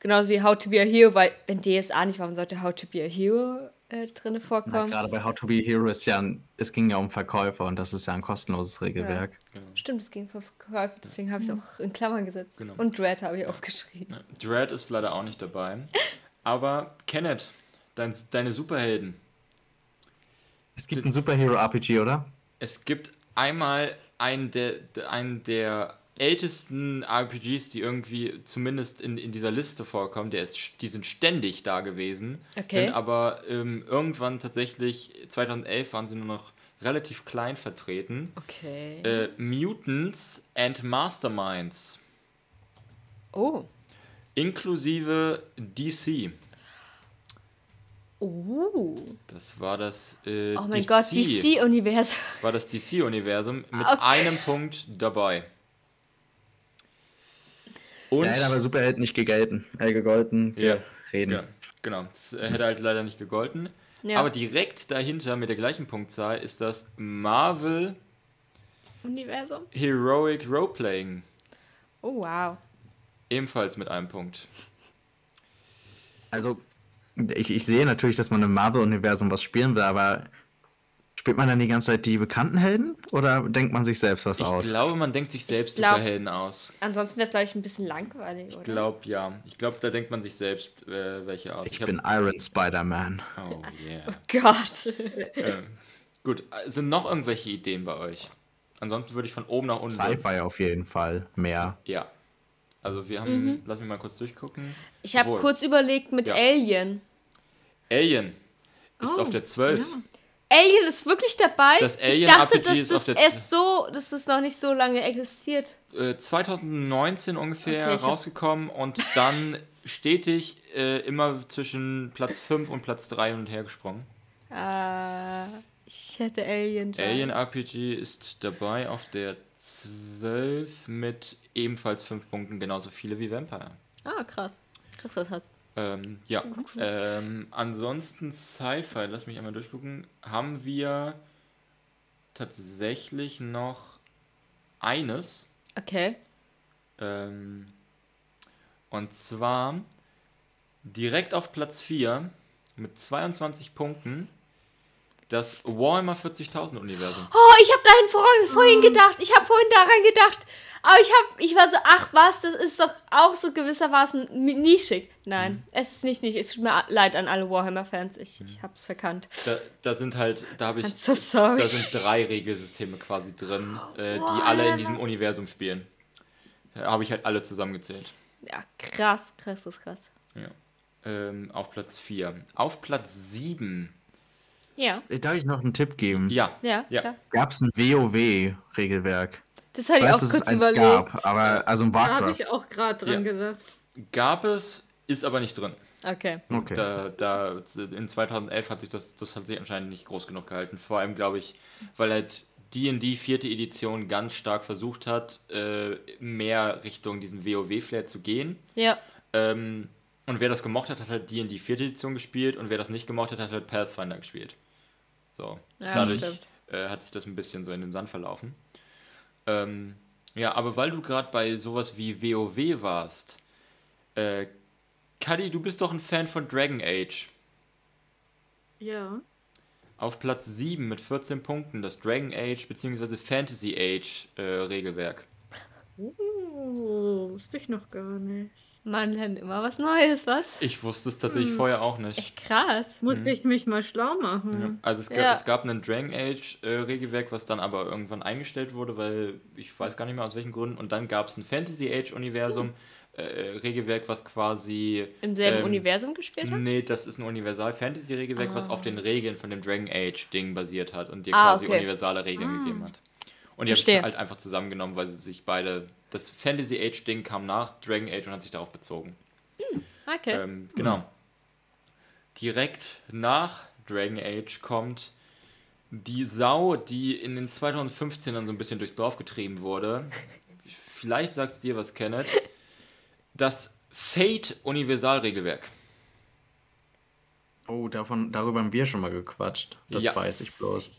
Genauso wie How to be a Hero, weil wenn DSA nicht, warum sollte How to be a Hero äh, drinne Na, vorkommen? gerade bei How to Be a Hero ist ja, ein, es ging ja um Verkäufer und das ist ja ein kostenloses Regelwerk. Stimmt, es ging für Verkäufe, deswegen habe ich es auch in Klammern gesetzt. Genau. Und Dread habe ich aufgeschrieben. Dread ist leider auch nicht dabei. Aber Kenneth, dein, deine Superhelden. Es gibt ein Superhero-RPG, oder? Es gibt einmal einen der, einen der ältesten RPGs, die irgendwie zumindest in, in dieser Liste vorkommen. Der ist, die sind ständig da gewesen, Okay. sind aber ähm, irgendwann tatsächlich, 2011 waren sie nur noch relativ klein vertreten. Okay. Äh, Mutants and Masterminds, oh. inklusive DC. Oh. Das war das äh, Oh mein Gott, DC-Universum. war das DC-Universum mit Okay. einem Punkt dabei. Und hätte aber Superhelden nicht gegelten. Äh, gegolten. Ja. reden. ja, genau, das äh, hätte halt leider nicht gegolten. Ja. Aber direkt dahinter mit der gleichen Punktzahl ist das Marvel Universum? Heroic Roleplaying. Oh, wow. Ebenfalls mit einem Punkt. Also, ich, ich sehe natürlich, dass man im Marvel-Universum was spielen will, aber spielt man dann die ganze Zeit die bekannten Helden oder denkt man sich selbst was Ich aus? glaube, man denkt sich selbst glaub- Superhelden aus. Ansonsten wäre es, glaube ich, ein bisschen langweilig, Ich oder? glaube, ja. Ich glaube, da denkt man sich selbst äh, welche aus. Ich hab- bin Iron Spider-Man. Oh yeah. Gott. ähm, gut, sind noch irgendwelche Ideen bei euch? Ansonsten würde ich von oben nach unten. Sci-Fi auf jeden Fall. Mehr. Ja. Also wir haben, lass mich mal kurz durchgucken. Ich habe kurz überlegt mit Ja. Alien. Alien ist Oh, auf der 12. ja. Alien ist wirklich dabei? Das ich Alien dachte, RPG dass das erst so, dass das noch nicht so lange existiert. Äh, 2019 ungefähr Okay, ich rausgekommen und dann stetig äh, immer zwischen Platz 5 und Platz 3 hin und her gesprungen. Äh, ich hätte Alien. sagen. Alien RPG ist dabei auf der 12 mit ebenfalls 5 Punkten, genauso viele wie Vampire. Ah, krass. Krass, das heißt. Ähm, ja. Ähm, ansonsten Sci-Fi, lass mich einmal durchgucken, haben wir tatsächlich noch eines. Okay. Ähm, und zwar direkt auf Platz 4 mit 22 Punkten das Warhammer 40.000 Universum. Oh, ich habe dahin vor, vorhin gedacht. Ich habe vorhin daran gedacht. Aber ich habe, ich war so, ach was, das ist doch auch so gewissermaßen nischig. Nein, Mhm. es ist nicht nischig. Es tut mir leid an alle Warhammer-Fans. Ich, ich habe es verkannt. Da, da sind halt, da habe ich, I'm so sorry. da sind drei Regelsysteme quasi drin, äh, die alle in diesem Universum spielen. Da habe ich halt alle zusammengezählt. Ja, krass, krass, krass, krass. Ja. Ähm, auf Platz 4. Auf Platz 7. Ja, Darf ich noch einen Tipp geben? Ja. ja, Ja. Gab es ein WoW-Regelwerk? Das hatte Ich ich weiß, auch dass kurz es überlegt. gab, aber also ein Da habe Warcraft. ich auch gerade dran Ja. gedacht. Gab es, ist aber nicht drin. Okay. Okay. Da, da, in 2011 hat sich das, das hat sich anscheinend nicht groß genug gehalten. Vor allem, glaube ich, weil halt D&D vierte Edition ganz stark versucht hat, äh, mehr Richtung diesem WoW-Flair zu gehen. Ja, Ähm, und wer das gemocht hat, hat halt D&D vierte Edition gespielt und wer das nicht gemocht hat, hat halt Pathfinder gespielt. So, Ja, dadurch stimmt. äh, hat sich das ein bisschen so in den Sand verlaufen. Ähm, ja, aber weil du gerade bei sowas wie WoW warst, äh, Kadi, du bist doch ein Fan von Dragon Age. Ja. Auf Platz 7 mit 14 Punkten das Dragon Age bzw. Fantasy Age äh, Regelwerk. Oh, wusste ich noch gar nicht. Man lernt immer was Neues, was? Ich wusste es tatsächlich vorher auch nicht. Echt krass. Musste ich mich mal schlau machen. Ja. Also es, ga Ja. es gab ein Dragon Age äh, Regelwerk, was dann aber irgendwann eingestellt wurde, weil ich weiß gar nicht mehr aus welchen Gründen. Und dann gab es ein Fantasy Age Universum äh, Regelwerk, was quasi Im selben ähm, Universum gespielt hat? Nee, das ist ein Universal-Fantasy-Regelwerk, was auf den Regeln von dem Dragon Age-Ding basiert hat und dir Ah, quasi okay. universale Regeln gegeben hat. Und die habe ich halt einfach zusammengenommen, weil sie sich beide. Das Fantasy Age-Ding kam nach Dragon Age und hat sich darauf bezogen. Okay. Ähm, genau. Direkt nach Dragon Age kommt die Sau, die in den 2015ern so ein bisschen durchs Dorf getrieben wurde. Vielleicht sagt's dir was, Kenneth. Das Fate-Universalregelwerk. Oh, davon, darüber haben wir schon mal gequatscht. Das Ja. weiß ich bloß.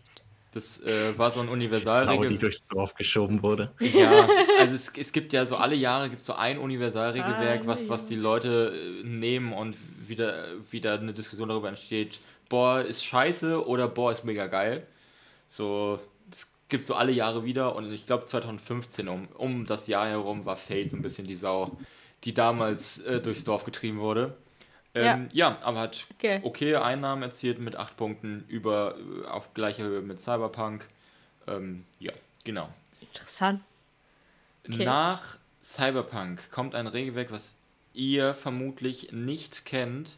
Das äh, war so ein Sau, die Universalregelwerk. durchs Dorf geschoben wurde. Ja, also es, es gibt ja so alle Jahre gibt so ein Universalregelwerk, was, was die Leute äh, nehmen und wieder, wieder eine Diskussion darüber entsteht, boah, ist scheiße oder boah, ist mega geil. So, das gibt so alle Jahre wieder und ich glaube 2015 um, um das Jahr herum war Fate so ein bisschen die Sau, die damals äh, durchs Dorf getrieben wurde. Ähm, ja. aber hat Okay. okay Einnahmen erzielt mit 8 Punkten über äh, auf gleicher Höhe mit Cyberpunk. Ähm, ja, genau. Interessant. Okay. Nach Cyberpunk kommt ein Regelwerk, was ihr vermutlich nicht kennt.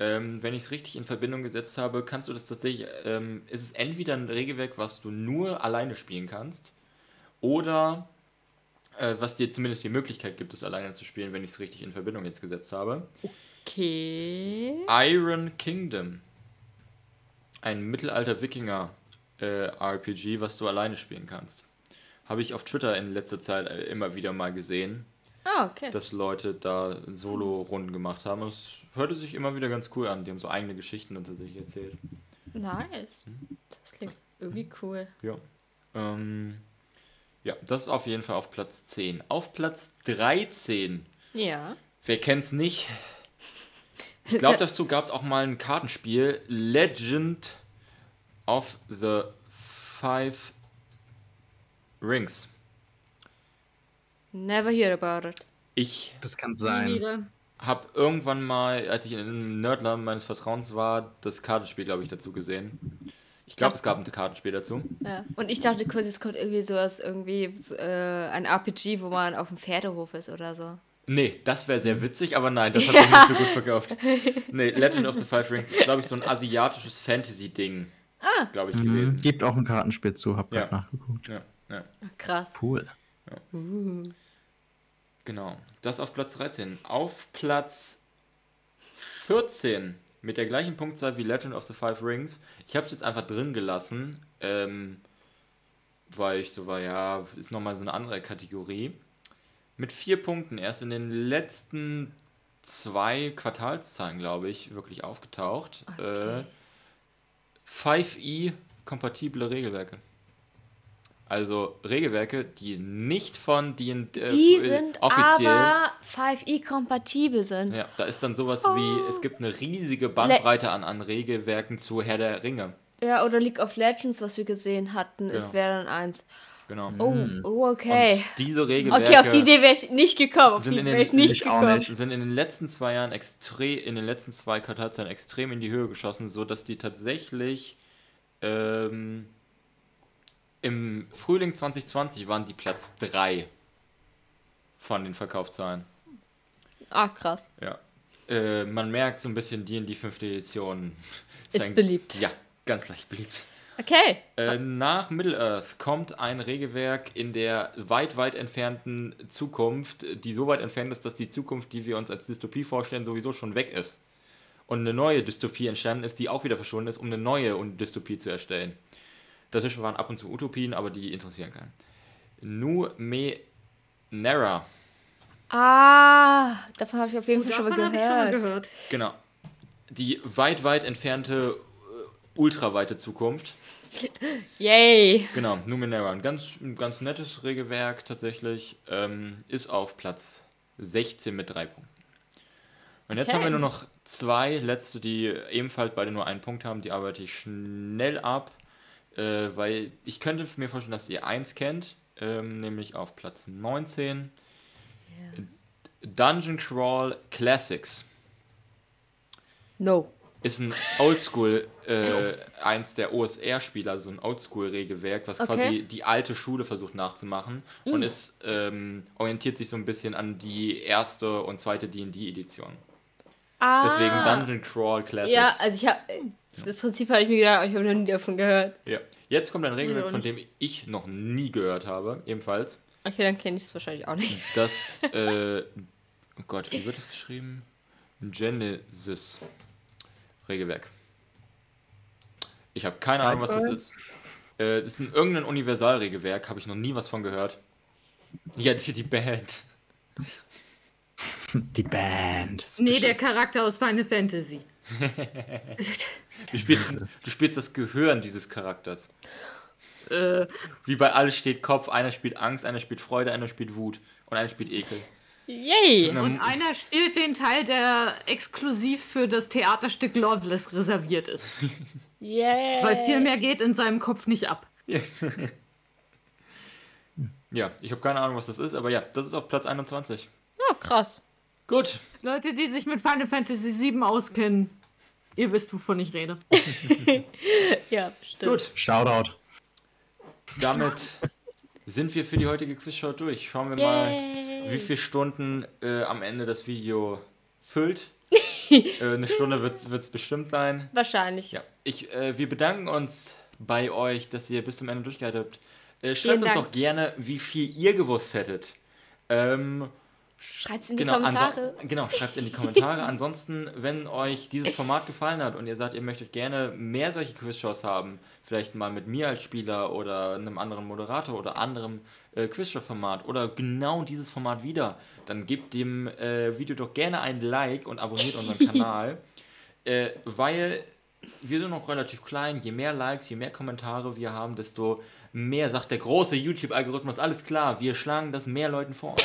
Ähm, wenn ich es richtig in Verbindung gesetzt habe, kannst du das tatsächlich, ähm, ist es entweder ein Regelwerk, was du nur alleine spielen kannst, oder äh, was dir zumindest die Möglichkeit gibt, es alleine zu spielen, wenn ich es richtig in Verbindung jetzt gesetzt habe. Okay. Iron Kingdom. Ein Mittelalter-Wikinger-RPG, was du alleine spielen kannst. Habe ich auf Twitter in letzter Zeit äh, immer wieder mal gesehen Ah, okay. dass Leute da Solo-Runden gemacht haben. Es hörte sich immer wieder ganz cool an. Die haben so eigene Geschichten tatsächlich erzählt. Nice. Das klingt irgendwie cool. Ja. Ähm, ja, das ist auf jeden Fall auf Platz 10. Auf Platz 13. Ja. Wer kennt's nicht? Ich glaube, dazu gab es auch mal ein Kartenspiel. Legend of the Five Rings. Never hear about it. Ich Das kann sein. Habe irgendwann mal, als ich in einem Nerdladen meines Vertrauens war, das Kartenspiel, glaube ich, dazu gesehen. Ich glaube, es gab ein Kartenspiel dazu. Ja. Und ich dachte kurz, es kommt irgendwie sowas, irgendwie äh, ein RPG, wo man auf dem Pferdehof ist oder so. Nee, das wäre sehr witzig, aber nein, das hat sich nicht so gut verkauft. Nee, Legend of the Five Rings ist, glaube ich, so ein asiatisches Fantasy-Ding. Ah. Glaube ich, Mhm. gewesen. Gibt auch ein Kartenspiel zu, hab Ja. grad nachgeguckt. Ja, ja, krass. Cool. genau. Das auf Platz 13. Auf Platz 14 mit der gleichen Punktzahl wie Legend of the Five Rings. Ich habe es jetzt einfach drin gelassen, ähm, weil ich so war, ja, ist nochmal so eine andere Kategorie. Mit vier Punkten erst in den letzten zwei Quartalszahlen, glaube ich, wirklich aufgetaucht. Äh, 5i kompatible Regelwerke. Also Regelwerke, die nicht von den äh, Die äh, sind offiziell. aber 5e-kompatibel sind. Ja, da ist dann sowas wie, es gibt eine riesige Bandbreite an, an Regelwerken zu Herr der Ringe. Ja, oder League of Legends, was wir gesehen hatten, Genau. es wäre dann eins. Genau. Oh, oh okay. Und diese Regelwerke Okay, auf die Idee wäre ich nicht gekommen. Auf sind die in wäre den- ich nicht Ich gekommen. nicht. sind in den letzten zwei Jahren extrem, in den letzten zwei Quartalzahlen extrem in die Höhe geschossen, so dass die tatsächlich ähm, im Frühling 2020 waren die Platz 3 von den Verkaufszahlen. Ah, krass. Ja. Äh, man merkt so ein bisschen, die in die fünfte Edition Ist ein- beliebt. Ja, ganz leicht beliebt. Okay. Äh, nach Middle-earth kommt ein Regelwerk in der weit, weit entfernten Zukunft, die so weit entfernt ist, dass die Zukunft, die wir uns als Dystopie vorstellen, sowieso schon weg ist. Und eine neue Dystopie entstanden ist, die auch wieder verschwunden ist, um eine neue Dystopie zu erstellen. Dazwischen waren ab und zu Utopien, aber die interessieren keinen. Numenera. Ah, davon habe ich auf jeden Fall schon mal ich schon mal gehört. gehört. Genau. Die weit, weit entfernte, äh, ultraweite Zukunft. Yay. Genau, Numenera. Ein ganz, ein ganz nettes Regelwerk tatsächlich. Ähm, ist auf Platz 16 mit drei Punkten. Und jetzt Okay. haben wir nur noch zwei letzte, die ebenfalls beide nur einen Punkt haben. Die arbeite ich schnell ab, äh, weil ich könnte mir vorstellen, dass ihr eins kennt, ähm, nämlich auf Platz 19. Dungeon Crawl Classics No. Ist ein Oldschool, äh, eins der OSR-Spieler, so ein Oldschool-Regelwerk, was Okay. quasi die alte Schule versucht nachzumachen und es ähm, orientiert sich so ein bisschen an die erste und zweite D&D-Edition. Ah. Deswegen Dungeon Crawl Classics. Ja, also ich habe das Prinzip habe ich mir gedacht, aber ich habe noch nie davon gehört. Ja. Jetzt kommt ein Regelwerk, von dem ich noch nie gehört habe, ebenfalls. Okay, dann kenne ich es wahrscheinlich auch nicht. Das, äh, oh Gott, wie wird das geschrieben? Genesis Regelwerk. Ich habe keine Ahnung, was das ist. Äh, das ist ein irgendein Universalregelwerk, habe ich noch nie was von gehört. Ja, die, die Band. Die Band. Nee, der Charakter aus Final Fantasy. Du spielst, du spielst das Gehirn dieses Charakters. Äh, Wie bei alles steht Kopf, einer spielt Angst, einer spielt Freude, einer spielt Wut und einer spielt Ekel. Yay! Und einer spielt den Teil, der exklusiv für das Theaterstück Loveless reserviert ist. Yay! Weil viel mehr geht in seinem Kopf nicht ab. Ja, ich habe keine Ahnung, was das ist, aber ja, das ist auf Platz 21. Oh, krass. Gut, Leute, die sich mit Final Fantasy VII auskennen, ihr wisst, wovon ich rede. Ja, stimmt. gut. Shoutout. Damit sind wir für die heutige Quizshow durch. Schauen wir mal, Yay! wie viele Stunden äh, am Ende das Video füllt. äh, eine Stunde wird es bestimmt sein. Wahrscheinlich. Ja, ich, äh, wir bedanken uns bei euch, dass ihr bis zum Ende durchgehalten habt. Äh, Vielen schreibt uns Dank. auch gerne, wie viel ihr gewusst hättet. Ähm, Schreibt's in die genau, Kommentare. genau, schreibt es in die Kommentare. Ansonsten, wenn euch dieses Format gefallen hat und ihr sagt, ihr möchtet gerne mehr solche Quizshows haben, vielleicht mal mit mir als Spieler oder einem anderen Moderator oder anderem äh, Quizshow-Format oder genau dieses Format wieder, dann gebt dem äh, Video doch gerne ein Like und abonniert unseren Kanal, äh, weil wir sind noch relativ klein. Je mehr Likes, je mehr Kommentare wir haben, desto mehr sagt der große YouTube-Algorithmus, alles klar, wir schlagen das mehr Leuten vor.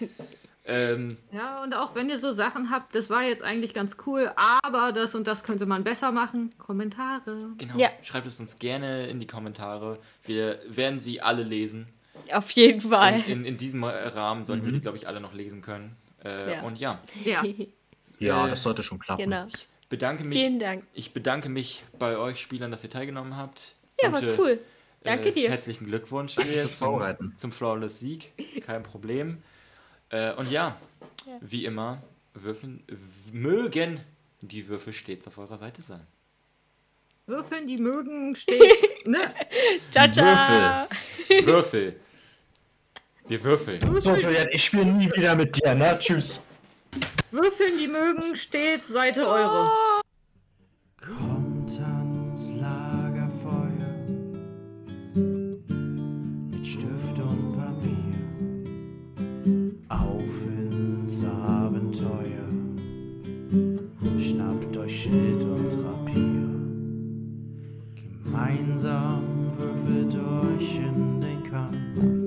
ähm, Ja, und auch wenn ihr so Sachen habt, das war jetzt eigentlich ganz cool, aber das und das könnte man besser machen. Kommentare. Genau. Ja. Schreibt es uns gerne in die Kommentare. Wir werden sie alle lesen. Auf jeden Fall. Und in, in diesem Rahmen sollten wir die, glaube ich, alle noch lesen können. Äh, Ja. Und ja, Ja. Ja, Äh, das sollte schon klappen. genau. bedanke mich. Vielen Dank. Ich bedanke mich bei euch Spielern, dass ihr teilgenommen habt. Ja, war Wünsche, cool. Danke äh, dir. Herzlichen Glückwunsch zum, Vorbereiten. zum Flawless Sieg. Kein Problem. Äh, und ja, Ja. wie immer, würfeln, mögen die Würfel stets auf eurer Seite sein. Würfeln, die mögen, steht. ne? Ciao, ciao. Würfel. Wir würfeln. So, Julian, ich spiele nie wieder mit dir, ne? Tschüss. Würfeln, die mögen, steht Seite eure. durch Schild und Rapier. Gemeinsam würfelt euch in den Kampf.